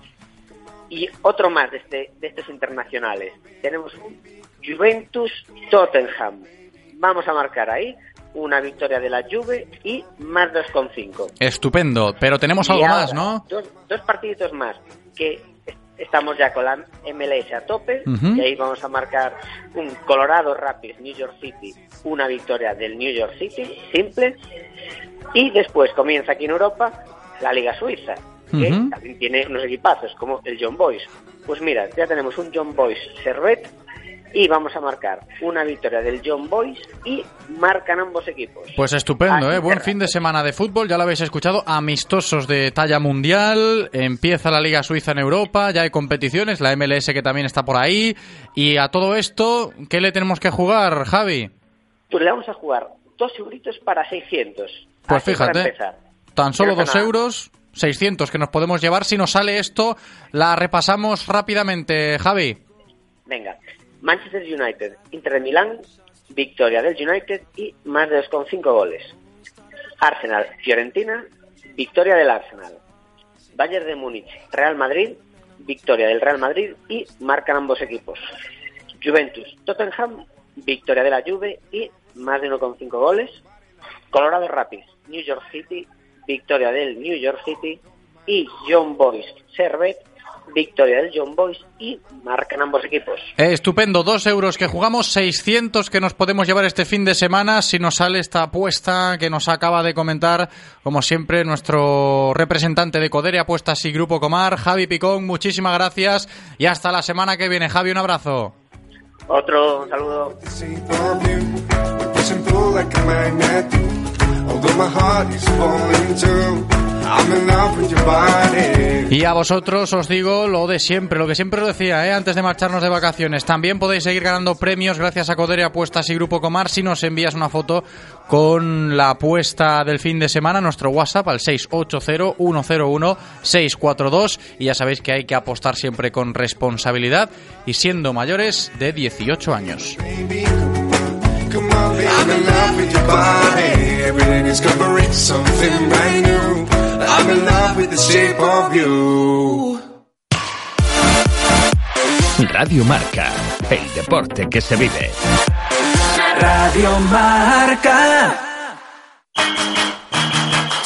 Y otro más de, este, de estos internacionales. Tenemos un Juventus-Tottenham. Vamos a marcar ahí una victoria de la Juve y más 2,5. Estupendo. Pero tenemos algo más, ¿no? Dos, dos partiditos más. que estamos ya con la MLS a tope y ahí vamos a marcar un Colorado Rapids New York City, una victoria del New York City, simple, y después comienza aquí en Europa la Liga Suiza, que también tiene unos equipazos como el John Boys. Pues mira, ya tenemos un John Boys Servet y vamos a marcar una victoria del John Boys y marcan ambos equipos. Pues estupendo, ¿eh? Buen fin de semana de fútbol, ya lo habéis escuchado, amistosos de talla mundial, empieza la Liga Suiza en Europa, ya hay competiciones, la MLS que también está por ahí, y a todo esto, ¿qué le tenemos que jugar, Javi? Pues le vamos a jugar dos euritos para 600. Pues Así fíjate, tan solo dos nada. euros, 600 que nos podemos llevar, si nos sale esto, la repasamos rápidamente, Javi. Venga, Manchester United, Inter de Milán, victoria del United y más de 2,5 goles. Arsenal, Fiorentina, victoria del Arsenal. Bayern de Múnich, Real Madrid, victoria del Real Madrid y marcan ambos equipos. Juventus, Tottenham, victoria de la Juve y más de 1,5 goles. Colorado Rapids, New York City, victoria del New York City y John Boys Servet, victoria del John Boys y marcan ambos equipos. Eh, estupendo, dos euros que jugamos, 600 que nos podemos llevar este fin de semana si nos sale esta apuesta que nos acaba de comentar, como siempre, nuestro representante de Codere Apuestas y Grupo Comar, Javi Picón. Muchísimas gracias y hasta la semana que viene. Javi, un abrazo. Otro un saludo. Y a vosotros os digo lo de siempre, lo que siempre os decía, ¿eh? antes de marcharnos de vacaciones. También podéis seguir ganando premios gracias a Codere Apuestas y Grupo Comar si nos envías una foto con la apuesta del fin de semana, nuestro WhatsApp al 680-101-642. Y ya sabéis que hay que apostar siempre con responsabilidad y siendo mayores de 18 años. Come on, baby. I'm in love with your body. Every day discovering something brand new. I'm in love with the shape of you. Radio Marca, el deporte que se vive. Radio Marca.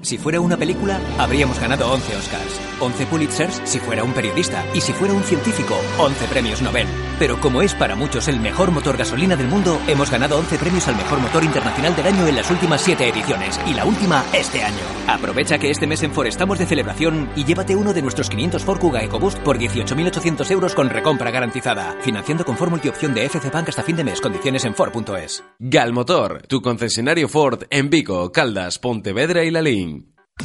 Si fuera una película, habríamos ganado 11 Oscars, 11 Pulitzers si fuera un periodista y si fuera un científico, 11 premios Nobel. Pero como es para muchos el mejor motor gasolina del mundo, hemos ganado 11 premios al mejor motor internacional del año en las últimas 7 ediciones y la última este año. Aprovecha que este mes en Ford estamos de celebración y llévate uno de nuestros 500 Ford Kuga EcoBoost por 18.800 euros con recompra garantizada. Financiando con fórmula y opción de FC Bank hasta fin de mes. Condiciones en Ford.es. Galmotor, tu concesionario Ford en Vigo, Caldas, Pontevedra y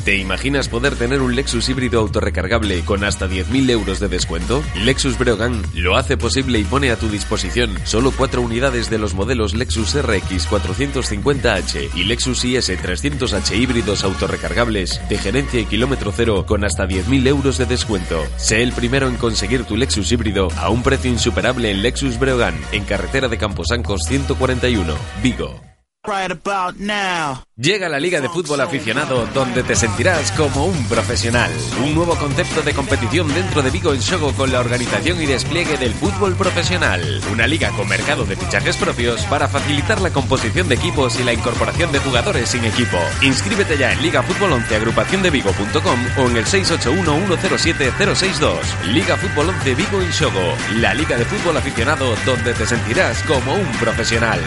¿Te imaginas poder tener un Lexus híbrido autorrecargable con hasta 10.000 euros de descuento? Lexus Breogán lo hace posible y pone a tu disposición solo cuatro unidades de los modelos Lexus RX 450H y Lexus IS 300H híbridos autorrecargables de gerencia y kilómetro cero con hasta 10.000 euros de descuento. Sé el primero en conseguir tu Lexus híbrido a un precio insuperable en Lexus Breogán, en carretera de Camposancos 141, Vigo. Right about now. Llega la Liga de Fútbol Aficionado donde te sentirás como un profesional. Un nuevo concepto de competición dentro de Vigo en Shogo con la organización y despliegue del fútbol profesional. Una liga con mercado de fichajes propios para facilitar la composición de equipos y la incorporación de jugadores sin equipo. Inscríbete ya en Liga Fútbol 11 agrupaciondevigo.com o en el 681-107-062. Liga Fútbol 11 Vigo en Shogo. La Liga de Fútbol Aficionado donde te sentirás como un profesional.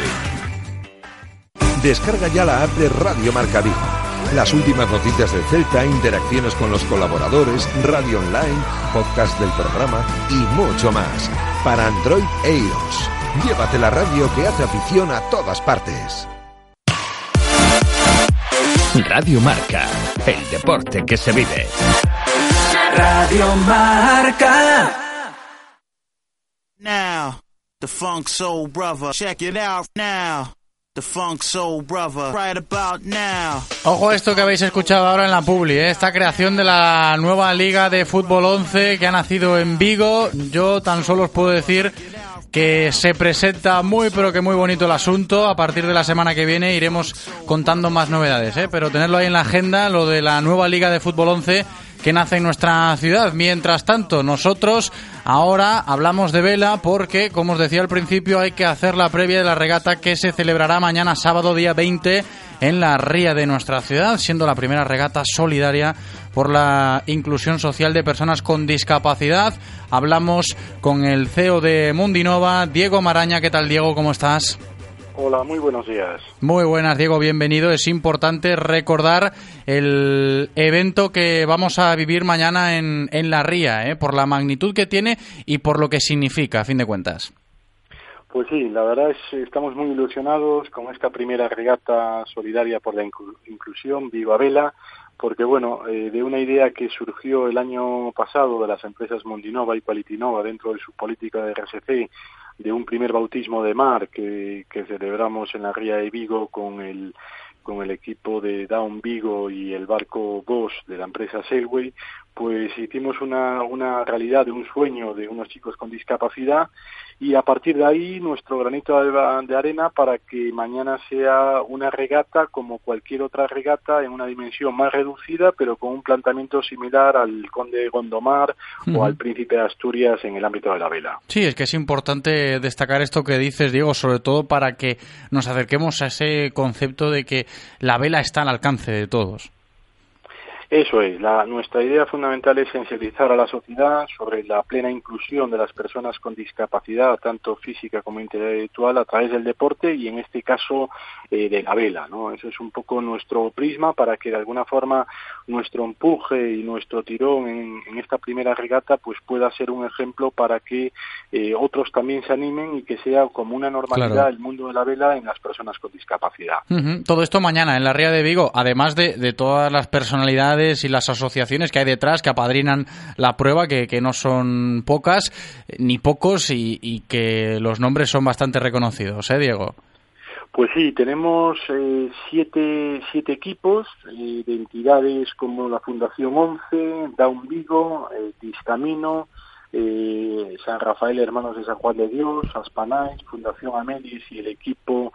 Descarga ya la app de Radio Marca Vigo. Las últimas noticias del Celta, interacciones con los colaboradores, radio online, podcast del programa y mucho más. Para Android e iOS. Llévate la radio que hace afición a todas partes. Radio Marca, el deporte que se vive. Radio Marca. Now, the Funk Soul Brother. Check it out now. Ojo esto que habéis escuchado ahora en la Publi, ¿eh? esta creación de la nueva Liga de Fútbol 11 que ha nacido en Vigo. Yo tan solo os puedo decir que se presenta muy pero que muy bonito el asunto. A partir de la semana que viene iremos contando más novedades, ¿eh? pero tenerlo ahí en la agenda, lo de la nueva Liga de Fútbol 11 que nace en nuestra ciudad. Mientras tanto, nosotros ahora hablamos de vela porque, como os decía al principio, hay que hacer la previa de la regata que se celebrará mañana sábado día 20 en la ría de nuestra ciudad, siendo la primera regata solidaria por la inclusión social de personas con discapacidad. Hablamos con el CEO de Mundinova, Diego Maraña. ¿Qué tal, Diego? ¿Cómo estás? Hola, muy buenos días. Muy buenas, Diego, bienvenido. Es importante recordar el evento que vamos a vivir mañana en, en La Ría, ¿eh? por la magnitud que tiene y por lo que significa, a fin de cuentas. Pues sí, la verdad es estamos muy ilusionados con esta primera regata solidaria por la inclu- inclusión, Viva Vela, porque bueno, eh, de una idea que surgió el año pasado de las empresas Mondinova y Qualitinova dentro de su política de RSC, de un primer bautismo de mar que, celebramos en la ría de Vigo con el con el equipo de Down Vigo y el barco Goss de la empresa Sailway, pues hicimos una, una realidad de un sueño de unos chicos con discapacidad y a partir de ahí nuestro granito de, arena para que mañana sea una regata como cualquier otra regata en una dimensión más reducida pero con un planteamiento similar al Conde de Gondomar o al Príncipe de Asturias en el ámbito de la vela. Sí, es que es importante destacar esto que dices, Diego, sobre todo para que nos acerquemos a ese concepto de que la vela está al alcance de todos. Eso es, la, nuestra idea fundamental es sensibilizar a la sociedad sobre la plena inclusión de las personas con discapacidad, tanto física como intelectual, a través del deporte y en este caso eh, de la vela. ¿no? Eso es un poco nuestro prisma para que de alguna forma nuestro empuje y nuestro tirón en, en esta primera regata pues pueda ser un ejemplo para que eh, otros también se animen y que sea como una normalidad Claro. el mundo de la vela en las personas con discapacidad. Todo esto mañana en la Ría de Vigo, además de, de todas las personalidades y las asociaciones que hay detrás que apadrinan la prueba, que, no son pocas eh, ni pocos y, que los nombres son bastante reconocidos, ¿eh, Diego? Pues sí, tenemos eh, siete, siete equipos eh, de entidades como la Fundación 11, Down Vigo, eh, eh, San Rafael Hermanos de San Juan de Dios, Aspanais, Fundación Amelis y el equipo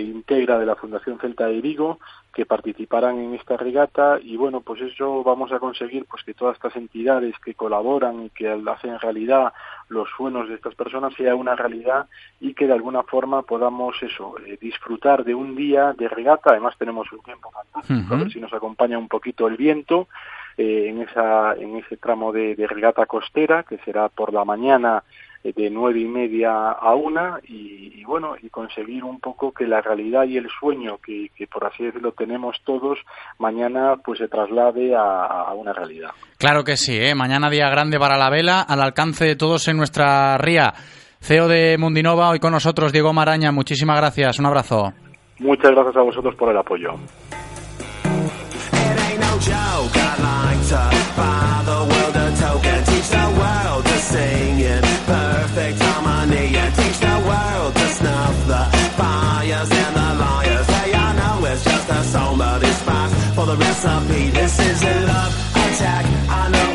integra de la Fundación Celta de Vigo que participarán en esta regata. Y bueno pues eso vamos a conseguir pues que todas estas entidades que colaboran y que hacen realidad los sueños de estas personas sea una realidad y que de alguna forma podamos eso eh, disfrutar de un día de regata. Además tenemos un tiempo fantástico a ver si nos acompaña un poquito el viento eh, en esa en ese tramo de, de regata costera que será por la mañana eh, de nueve y media a una y, y bueno y conseguir un poco que la realidad y el sueño que, que por así decirlo tenemos todos mañana pues se traslade a, a una realidad Claro que sí, ¿eh? mañana día grande para la vela, al alcance de todos en nuestra ría. CEO de Mundinova, hoy con nosotros Diego Maraña, muchísimas gracias, un abrazo. muchas gracias a vosotros por el apoyo no joke. I'd like to buy the world a token. Teach the world to sing in perfect harmony. And teach the world to snuff the fires and the liars. Hey, I know it's just a song, but it's fast for the recipe. This is a love attack. I know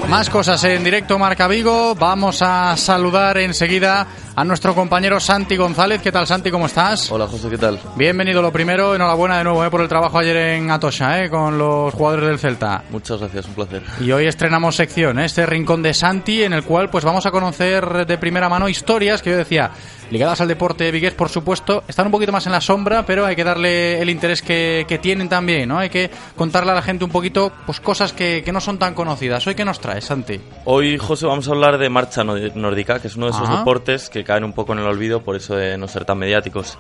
Más cosas en directo Marca Vigo. Vamos a saludar enseguida a nuestro compañero Santi González. ¿Qué tal Santi? ¿Cómo estás? Hola José, ¿qué tal? Bienvenido lo primero. Enhorabuena de nuevo eh, por el trabajo ayer en Atocha eh, con los jugadores del Celta. Muchas gracias, un placer. Y hoy estrenamos sección, ¿eh? este rincón de Santi, en el cual pues vamos a conocer de primera mano historias que yo decía, ligadas al deporte vigués, por supuesto, están un poquito más en la sombra, pero hay que darle el interés que, que tienen también, ¿no? Hay que contarle a la gente un poquito pues cosas que, que no son tan conocidas. ¿Hoy qué nos traes, Santi? Hoy, José, vamos a hablar de marcha nórdica, que es uno de esos Ajá. deportes que caen un poco en el olvido por eso de no ser tan mediáticos.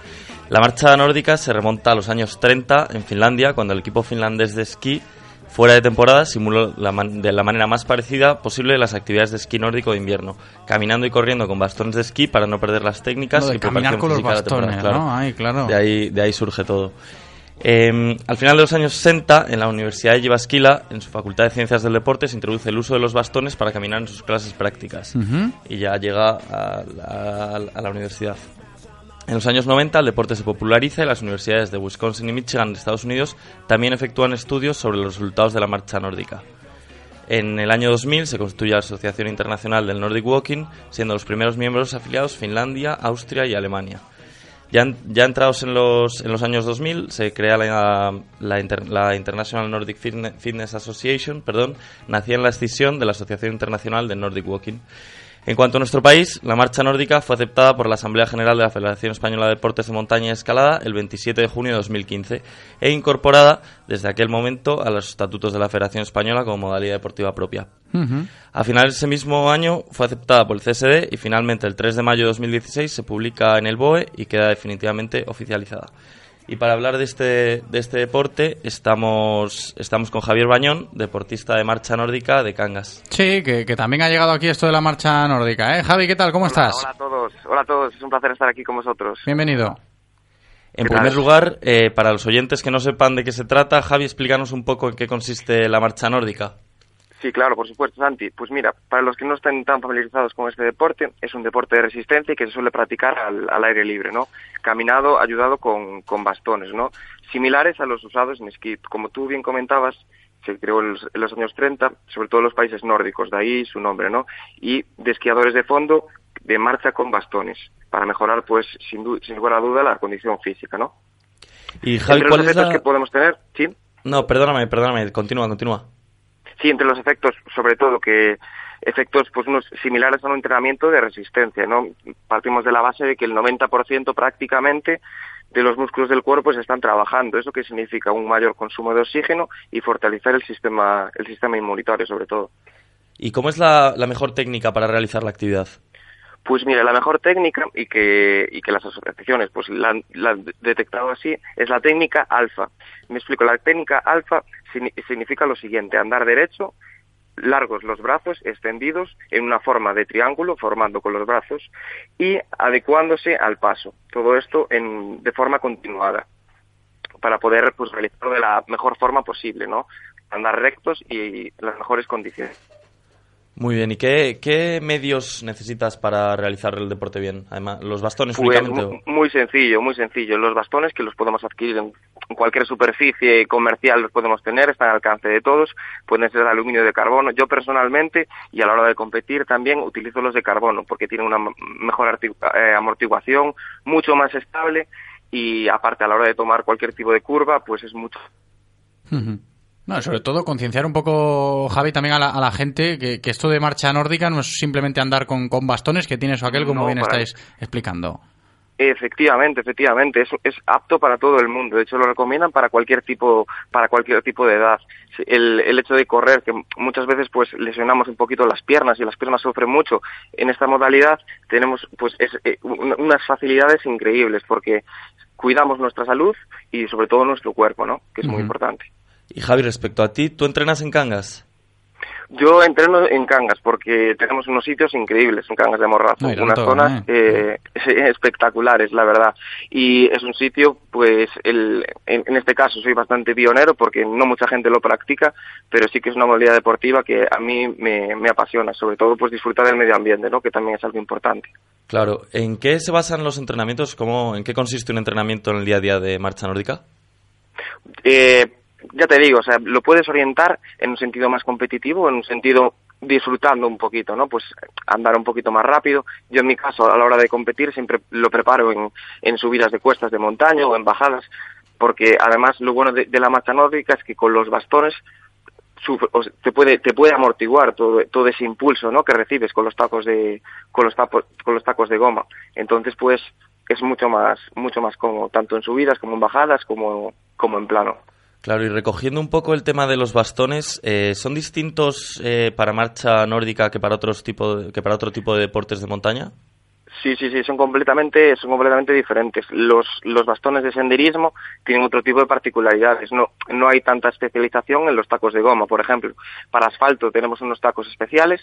La marcha nórdica se remonta a los años 30 en Finlandia, cuando el equipo finlandés de esquí, fuera de temporada, simuló la man- de la manera más parecida posible las actividades de esquí nórdico de invierno, caminando y corriendo con bastones de esquí para no perder las técnicas Lo de y caminar con los física de bastones, claro. ¿no? Ay, claro. De ahí, de ahí surge todo. Eh, al final de los años 60, en la Universidad de Jyväskylä, en su Facultad de Ciencias del Deporte, se introduce el uso de los bastones para caminar en sus clases prácticas. Y ya llega a la, a la universidad. En los años 90 el deporte se populariza y las universidades de Wisconsin y Michigan de Estados Unidos también efectúan estudios sobre los resultados de la marcha nórdica. En el año 2000 se constituye la Asociación Internacional del Nordic Walking, siendo los primeros miembros afiliados Finlandia, Austria y Alemania. Ya, ya entrados en los, en los años 2000 se crea la, la, Inter- la International Nordic Fitne- Fitness Association, perdón, nacía en la escisión de la Asociación Internacional del Nordic Walking. En cuanto a nuestro país, la marcha nórdica fue aceptada por la Asamblea General de la Federación Española de Deportes de Montaña y Escalada el 27 de junio de 2015 e incorporada desde aquel momento a los estatutos de la Federación Española como modalidad deportiva propia. A finales de ese mismo año fue aceptada por el CSD y finalmente el 3 de mayo de 2016 se publica en el BOE y queda definitivamente oficializada. Y para hablar de este, de este deporte estamos, estamos con Javier Bañón, deportista de marcha nórdica de Cangas. Sí, que, que también ha llegado aquí esto de la marcha nórdica, ¿eh? Javi, ¿qué tal? ¿Cómo estás? Hola a todos, hola a todos, es un placer estar aquí con vosotros. Bienvenido. En ¿Qué primer tal? lugar, eh, para los oyentes que no sepan de qué se trata, Javi, explícanos un poco en qué consiste la marcha nórdica. Sí, claro, por supuesto, Santi. Pues mira, para los que no estén tan familiarizados con este deporte, es un deporte de resistencia y que se suele practicar al, al aire libre, ¿no? Caminado, ayudado con, con bastones, ¿no? Similares a los usados en esquí. Como tú bien comentabas, se creó en los, en los años 30, sobre todo en los países nórdicos, de ahí su nombre, ¿no? Y de esquiadores de fondo de marcha con bastones, para mejorar, pues, sin, du- sin lugar a duda, la condición física, ¿no? Y Javi, Entre ¿cuál los es la...? que podemos tener, sí. No, perdóname, perdóname, continúa, continúa. Sí, entre los efectos, sobre todo que efectos pues unos similares a un entrenamiento de resistencia, ¿no? Partimos de la base de que el 90% prácticamente de los músculos del cuerpo se están trabajando. ¿Eso que significa? Un mayor consumo de oxígeno y fortalecer el sistema, el sistema inmunitario, sobre todo. ¿Y cómo es la, la mejor técnica para realizar la actividad? Pues mira, la mejor técnica y que, y que las asociaciones pues la han la han detectado así es la técnica alfa. Me explico, la técnica alfa significa lo siguiente, andar derecho, largos los brazos, extendidos en una forma de triángulo, formando con los brazos y adecuándose al paso. Todo esto en, de forma continuada para poder pues realizarlo de la mejor forma posible, ¿no? Andar rectos y las mejores condiciones. Muy bien, ¿y qué, qué medios necesitas para realizar el deporte bien? Además, ¿los bastones Pues únicamente? muy sencillo, muy sencillo. Los bastones que los podemos adquirir en cualquier superficie comercial los podemos tener, están al alcance de todos, pueden ser de aluminio de carbono. Yo personalmente, y a la hora de competir también, utilizo los de carbono porque tienen una mejor eh, amortiguación, mucho más estable y aparte a la hora de tomar cualquier tipo de curva, pues es mucho. No, sobre todo concienciar un poco, Javi, también a la, a la gente que, que esto de marcha nórdica no es simplemente andar con, con bastones, que tienes o aquel, como No, bien estáis explicando. Efectivamente, efectivamente, es, es apto para todo el mundo. De hecho, lo recomiendan para cualquier tipo, para cualquier tipo de edad. El, el hecho de correr, que muchas veces pues lesionamos un poquito las piernas y las piernas sufren mucho. En esta modalidad tenemos pues es, eh, un- unas facilidades increíbles porque cuidamos nuestra salud y sobre todo nuestro cuerpo, ¿no? Que es muy importante. Y Javi, respecto a ti, ¿tú entrenas en Cangas? Yo entreno en Cangas porque tenemos unos sitios increíbles en Cangas de Morrazo, unas zonas eh, espectaculares, la verdad. Y es un sitio, pues, el, en, en este caso soy bastante pionero porque no mucha gente lo practica, pero sí que es una modalidad deportiva que a mí me, me apasiona, sobre todo pues disfrutar del medio ambiente, ¿no? Que también es algo importante. Claro, ¿en qué se basan los entrenamientos? ¿Cómo, ¿En qué consiste un entrenamiento en el día a día de marcha nórdica? Eh, ya te digo, o sea, lo puedes orientar en un sentido más competitivo, en un sentido disfrutando un poquito, ¿no? Pues andar un poquito más rápido. Yo en mi caso, a la hora de competir, siempre lo preparo en, en subidas de cuestas de montaña o en bajadas, porque además lo bueno de, de la marcha nórdica es que con los bastones te puede te puede amortiguar todo, todo ese impulso ¿no? que recibes con los tacos de con los tacos con los tacos de goma entonces pues es mucho más mucho más cómodo tanto en subidas como en bajadas como como en plano Claro, y recogiendo un poco el tema de los bastones, eh, ¿son distintos eh, para marcha nórdica que para otros tipo que para otro tipo de deportes de montaña? Sí, sí, sí, son completamente, son completamente diferentes. Los, los bastones de senderismo tienen otro tipo de particularidades. No, no hay tanta especialización en los tacos de goma, por ejemplo. Para asfalto tenemos unos tacos especiales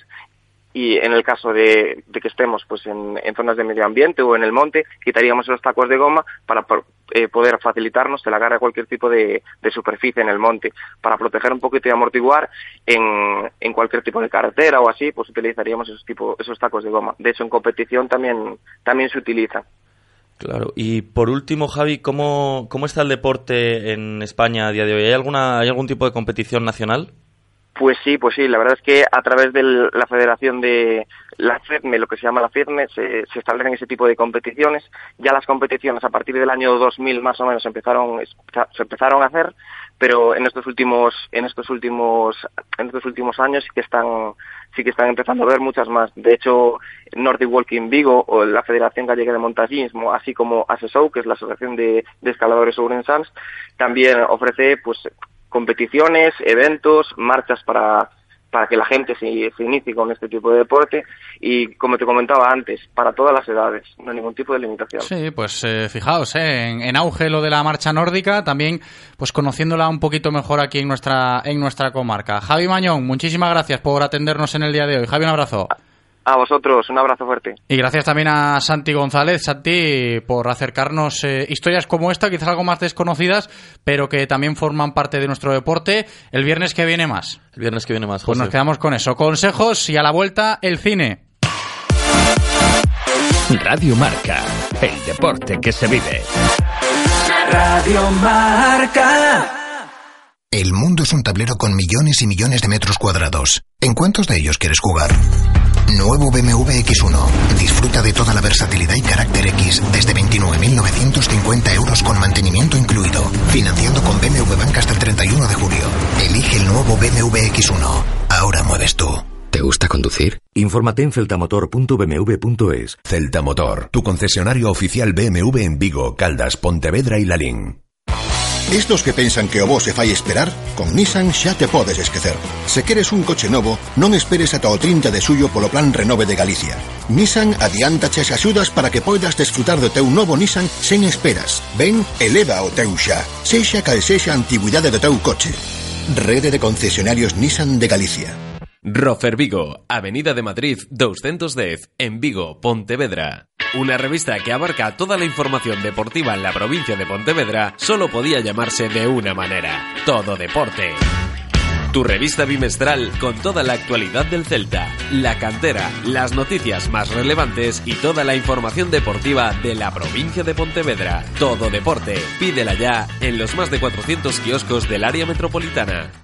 y en el caso de, que estemos pues en, zonas de medio ambiente o en el monte, quitaríamos los tacos de goma para eh, poder facilitarnos el agarre a cualquier tipo de, superficie en el monte. Para proteger un poquito y amortiguar en, cualquier tipo de carretera o así, pues utilizaríamos esos, tipo, esos tacos de goma. De hecho, en competición también, también se utiliza. Claro, y por último, Javi, ¿cómo, cómo está el deporte en España a día de hoy? ¿Hay, alguna, ¿Hay algún tipo de competición nacional? Pues sí, pues sí, la verdad es que a través de la federación de la FEDME, lo que se llama la FEDME, se, establecen ese tipo de competiciones. Ya las competiciones a partir del año 2000 más o menos empezaron, se empezaron a hacer, pero en estos últimos, en estos últimos, en estos últimos años sí que están, sí que están empezando a ver muchas más. De hecho, Nordic Walking Vigo o la Federación Gallega de Montañismo, así como ASESOU, que es la Asociación de, de Escaladores Ourensans, también ofrece pues competiciones, eventos, marchas para, para que la gente se, se inicie con este tipo de deporte y, como te comentaba antes, para todas las edades, no hay ningún tipo de limitación. Sí, pues eh, fijaos, eh, en, en auge lo de la marcha nórdica, también pues conociéndola un poquito mejor aquí en nuestra, en nuestra comarca. Javi Mañón, muchísimas gracias por atendernos en el día de hoy. Javi, un abrazo. A vosotros, un abrazo fuerte. Y gracias también a Santi González, Santi, por acercarnos eh, historias como esta, quizás algo más desconocidas, pero que también forman parte de nuestro deporte. El viernes que viene más. El viernes que viene más, Pues José. nos quedamos con eso. Consejos y a la vuelta el cine. Radio Marca, el deporte que se vive. Radio Marca. El mundo es un tablero con millones y millones de metros cuadrados. ¿En cuántos de ellos quieres jugar? Nuevo BMW X1. Disfruta de toda la versatilidad y carácter X desde 29.950 euros con mantenimiento incluido. Financiando con BMW Bank hasta el 31 de julio. Elige el nuevo BMW X1. Ahora mueves tú. ¿Te gusta conducir? Infórmate en celtamotor.bmw.es. Celta Motor, tu concesionario oficial BMW en Vigo, Caldas, Pontevedra y Lalín. Estos que pensan que o vos se fai esperar, con Nissan xa te podes esquecer. Se queres un coche novo, non esperes ata o 30 de suyo polo plan Renove de Galicia. Nissan adiántache as axudas para que poidas desfrutar do teu novo Nissan sen esperas. Ven, eleva o teu xa. Sexa cal sexa a antigüidade teu coche. Rede de concesionarios Nissan de Galicia. Rofer Vigo, Avenida de Madrid 210, en Vigo, Pontevedra. Una revista que abarca toda la información deportiva en la provincia de Pontevedra solo podía llamarse de una manera, Todo Deporte. Tu revista bimestral con toda la actualidad del Celta, la cantera, las noticias más relevantes y toda la información deportiva de la provincia de Pontevedra. Todo Deporte, pídela ya en los más de 400 kioscos del área metropolitana.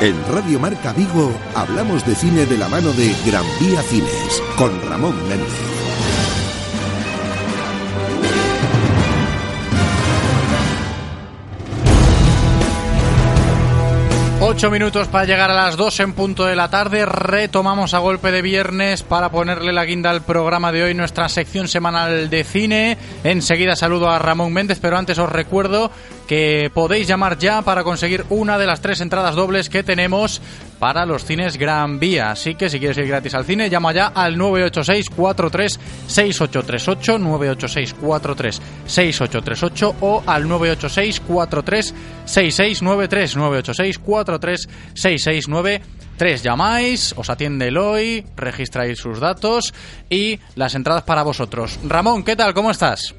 En Radio Marca Vigo hablamos de cine de la mano de Gran Vía Cines con Ramón Méndez. Ocho minutos para llegar a las dos en punto de la tarde. Retomamos a golpe de viernes para ponerle la guinda al programa de hoy, nuestra sección semanal de cine. Enseguida saludo a Ramón Méndez, pero antes os recuerdo que podéis llamar ya para conseguir una de las tres entradas dobles que tenemos para los cines Gran Vía. Así que si quieres ir gratis al cine, llama ya al 986 43 6838 986 43 6838 o al 986 43 6693 986 43 6693 llamáis, os atiende el hoy, registráis sus datos y las entradas para vosotros. Ramón, ¿qué tal? ¿Cómo estás?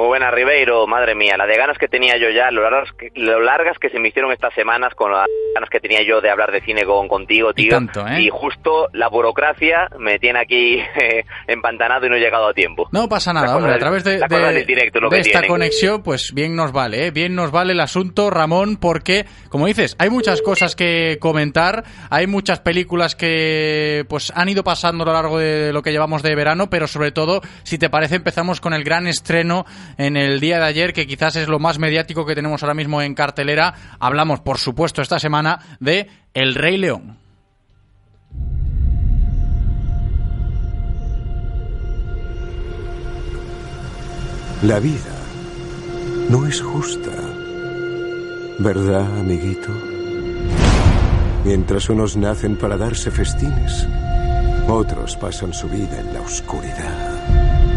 Muy buena, Ribeiro. Madre mía, la de ganas que tenía yo ya, lo largas que, lo largas que se me hicieron estas semanas con las ganas que tenía yo de hablar de cine con contigo, tío. tanto, ¿eh? Y justo la burocracia me tiene aquí eh, empantanado y no he llegado a tiempo. No pasa nada, hombre, a través de, directo, de esta conexión, pues bien nos vale, ¿eh? bien nos vale el asunto, Ramón, porque, como dices, hay muchas cosas que comentar, hay muchas películas que pues han ido pasando a lo largo de lo que llevamos de verano, pero sobre todo, si te parece, empezamos con el gran estreno en el día de ayer, que quizás es lo más mediático que tenemos ahora mismo en cartelera. Hablamos, por supuesto, esta semana de El Rey León. La vida no es justa. ¿Verdad, amiguito? Mientras unos nacen para darse festines, otros pasan su vida en la oscuridad.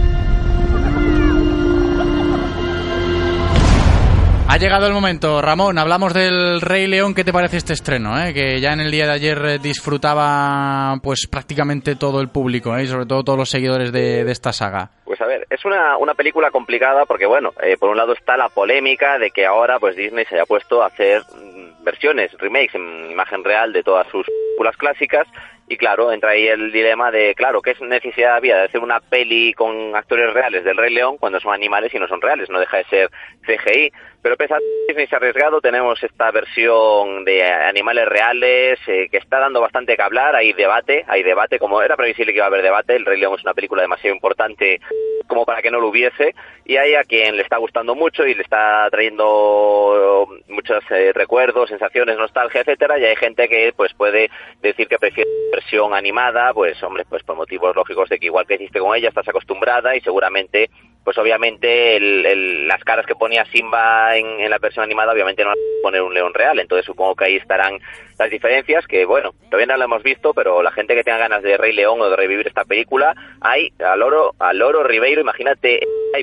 Ha llegado el momento, Ramón, hablamos del Rey León, ¿qué te parece este estreno? eh? Que ya en el día de ayer eh, disfrutaba pues prácticamente todo el público, eh, y sobre todo todos los seguidores de, de esta saga. Pues a ver, es una, una película complicada porque, bueno, eh, por un lado está la polémica de que ahora pues Disney se haya puesto a hacer mm, versiones, remakes en imagen real de todas sus películas clásicas y claro, entra ahí el dilema de, claro, ¿qué necesidad había de hacer una peli con actores reales del Rey León cuando son animales y no son reales? No deja de ser CGI. Pero pese a Disney se ha arriesgado, tenemos esta versión de animales reales eh, que está dando bastante que hablar. Hay debate, hay debate, como era previsible que iba a haber debate. El Rey León es una película demasiado importante como para que no lo hubiese. Y hay a quien le está gustando mucho y le está trayendo muchos eh, recuerdos, sensaciones, nostalgia, etcétera. Y hay gente que pues puede decir que prefiere versión animada, pues hombre, pues por motivos lógicos de que igual que hiciste con ella, estás acostumbrada y seguramente pues obviamente el, el, las caras que ponía Simba en, en, la versión animada obviamente no a poner un león real, entonces supongo que ahí estarán las diferencias que bueno, todavía no lo hemos visto, pero la gente que tenga ganas de Rey León o de revivir esta película, hay al oro, al oro Ribeiro, imagínate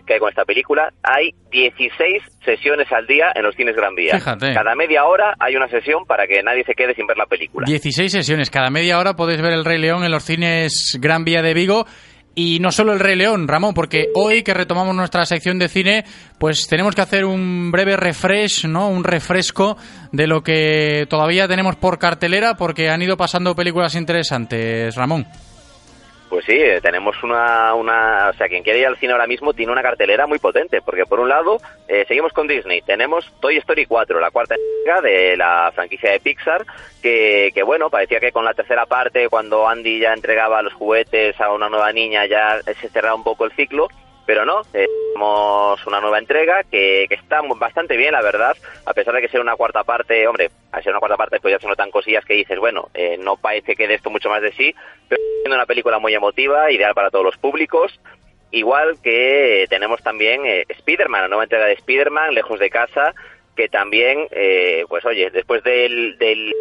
que hay con esta película, hay 16 sesiones al día en los cines Gran Vía. Fíjate. Cada media hora hay una sesión para que nadie se quede sin ver la película. 16 sesiones, cada media hora podéis ver el Rey León en los cines Gran Vía de Vigo. Y no solo el Rey León, Ramón, porque hoy que retomamos nuestra sección de cine, pues tenemos que hacer un breve refresh, ¿no? Un refresco de lo que todavía tenemos por cartelera, porque han ido pasando películas interesantes, Ramón. Pues sí, tenemos una, una, o sea, quien quiere ir al cine ahora mismo tiene una cartelera muy potente, porque por un lado, eh, seguimos con Disney, tenemos Toy Story 4, la cuarta de la franquicia de Pixar, que, que bueno, parecía que con la tercera parte, cuando Andy ya entregaba los juguetes a una nueva niña, ya se cerraba un poco el ciclo, pero no, eh, tenemos una nueva entrega que, que, está bastante bien, la verdad, a pesar de que sea una cuarta parte, hombre, al ser una cuarta parte pues ya se notan cosillas que dices, bueno, eh, no parece que dé esto mucho más de sí, pero es una película muy emotiva, ideal para todos los públicos, igual que tenemos también eh, Spider-Man, la nueva entrega de Spider-Man, Lejos de Casa, que también, eh, pues oye, después del, del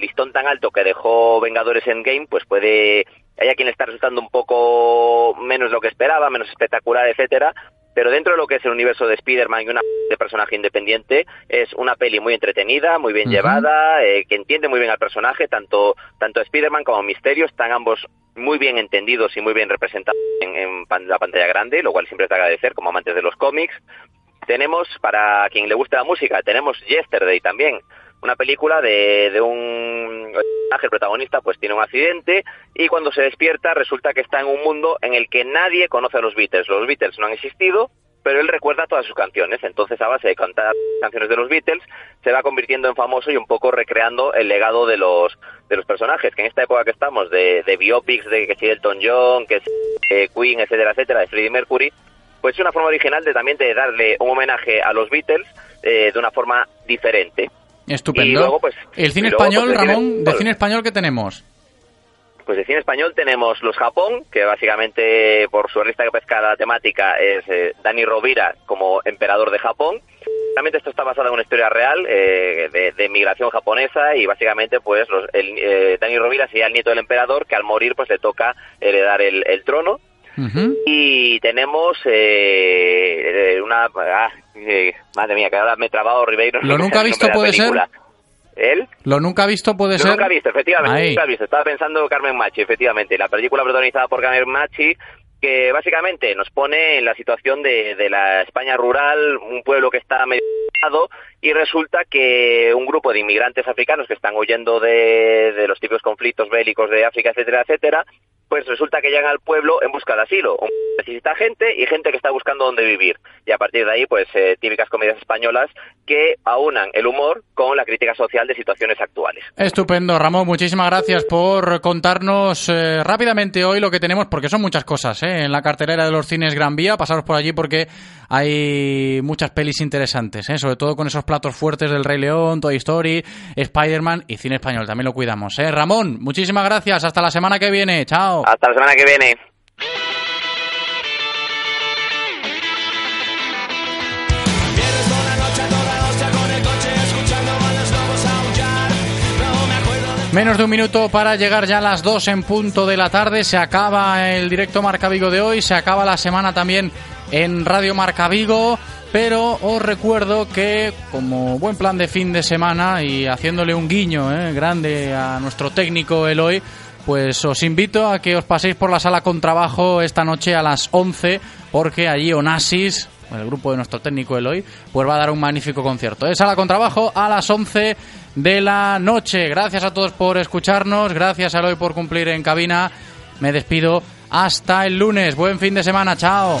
listón tan alto que dejó Vengadores Endgame, pues puede hay a quien le está resultando un poco menos lo que esperaba, menos espectacular, etcétera, pero dentro de lo que es el universo de Spider-Man y una de personaje independiente, es una peli muy entretenida, muy bien uh -huh. llevada, eh, que entiende muy bien al personaje, tanto, tanto Spider-Man como Misterio están ambos muy bien entendidos y muy bien representados en, en, la pantalla grande, lo cual siempre es de agradecer como amantes de los cómics. Tenemos, para quien le guste la música, tenemos Yesterday también, una película de, de un el protagonista pues tiene un accidente y cuando se despierta resulta que está en un mundo en el que nadie conoce a los Beatles. Los Beatles no han existido, pero él recuerda todas sus canciones. Entonces, a base de cantar canciones de los Beatles, se va convirtiendo en famoso y un poco recreando el legado de los de los personajes, que en esta época que estamos, de, de biopics, de que si Elton John, que si eh, Queen, etcétera, etcétera, de Freddie Mercury, pues es una forma original de también de darle un homenaje a los Beatles eh, de una forma diferente. Estupendo. Luego, pues, el cine luego, español, pues, Ramón, cine... de cine español, ¿qué tenemos? Pues de cine español tenemos Los Japón, que básicamente por su lista que pesca la temática es eh, Dani Rovira como emperador de Japón. Realmente esto está basado en una historia real eh, de, de, migración japonesa y básicamente pues los, el, eh, Dani Rovira sería el nieto del emperador que al morir pues le toca heredar el, el trono. Uh -huh. Y tenemos eh, una... Ah, eh, madre mía, que ahora me he trabado Ribeiro. ¿Lo nunca visto puede ser? ¿Él? Lo nunca visto puede Lo ser. nunca visto, efectivamente. Ahí. Nunca visto. Estaba pensando Carmen Machi, efectivamente. La película protagonizada por Carmen Machi que básicamente nos pone en la situación de, de la España rural, un pueblo que está medio y resulta que un grupo de inmigrantes africanos que están huyendo de, de los típicos conflictos bélicos de África, etcétera, etcétera, pues resulta que llegan al pueblo en busca de asilo. Necesita gente y gente que está buscando dónde vivir. Y a partir de ahí, pues eh, típicas comedias españolas que aunan el humor con la crítica social de situaciones actuales. Estupendo, Ramón. Muchísimas gracias por contarnos eh, rápidamente hoy lo que tenemos, porque son muchas cosas ¿eh? en la cartelera de los cines Gran Vía. Pasaros por allí porque hay muchas pelis interesantes, ¿eh? sobre todo con esos platos fuertes del Rey León, Toy Story, Spider-Man y cine español. También lo cuidamos. ¿eh? Ramón, muchísimas gracias. Hasta la semana que viene. Chao. Hasta la semana que viene. Menos de un minuto para llegar ya a las 2 en punto de la tarde. Se acaba el directo Marca Vigo de hoy. Se acaba la semana también en Radio Marca Vigo. pero os recuerdo que como buen plan de fin de semana y haciéndole un guiño eh, grande a nuestro técnico Eloy, pues os invito a que os paséis por la sala con trabajo esta noche a las 11, porque allí Onasis, el grupo de nuestro técnico Eloy, pues va a dar un magnífico concierto. Es sala con trabajo a las 11 de la noche. Gracias a todos por escucharnos, gracias a Eloy por cumplir en cabina. Me despido hasta el lunes. Buen fin de semana, chao.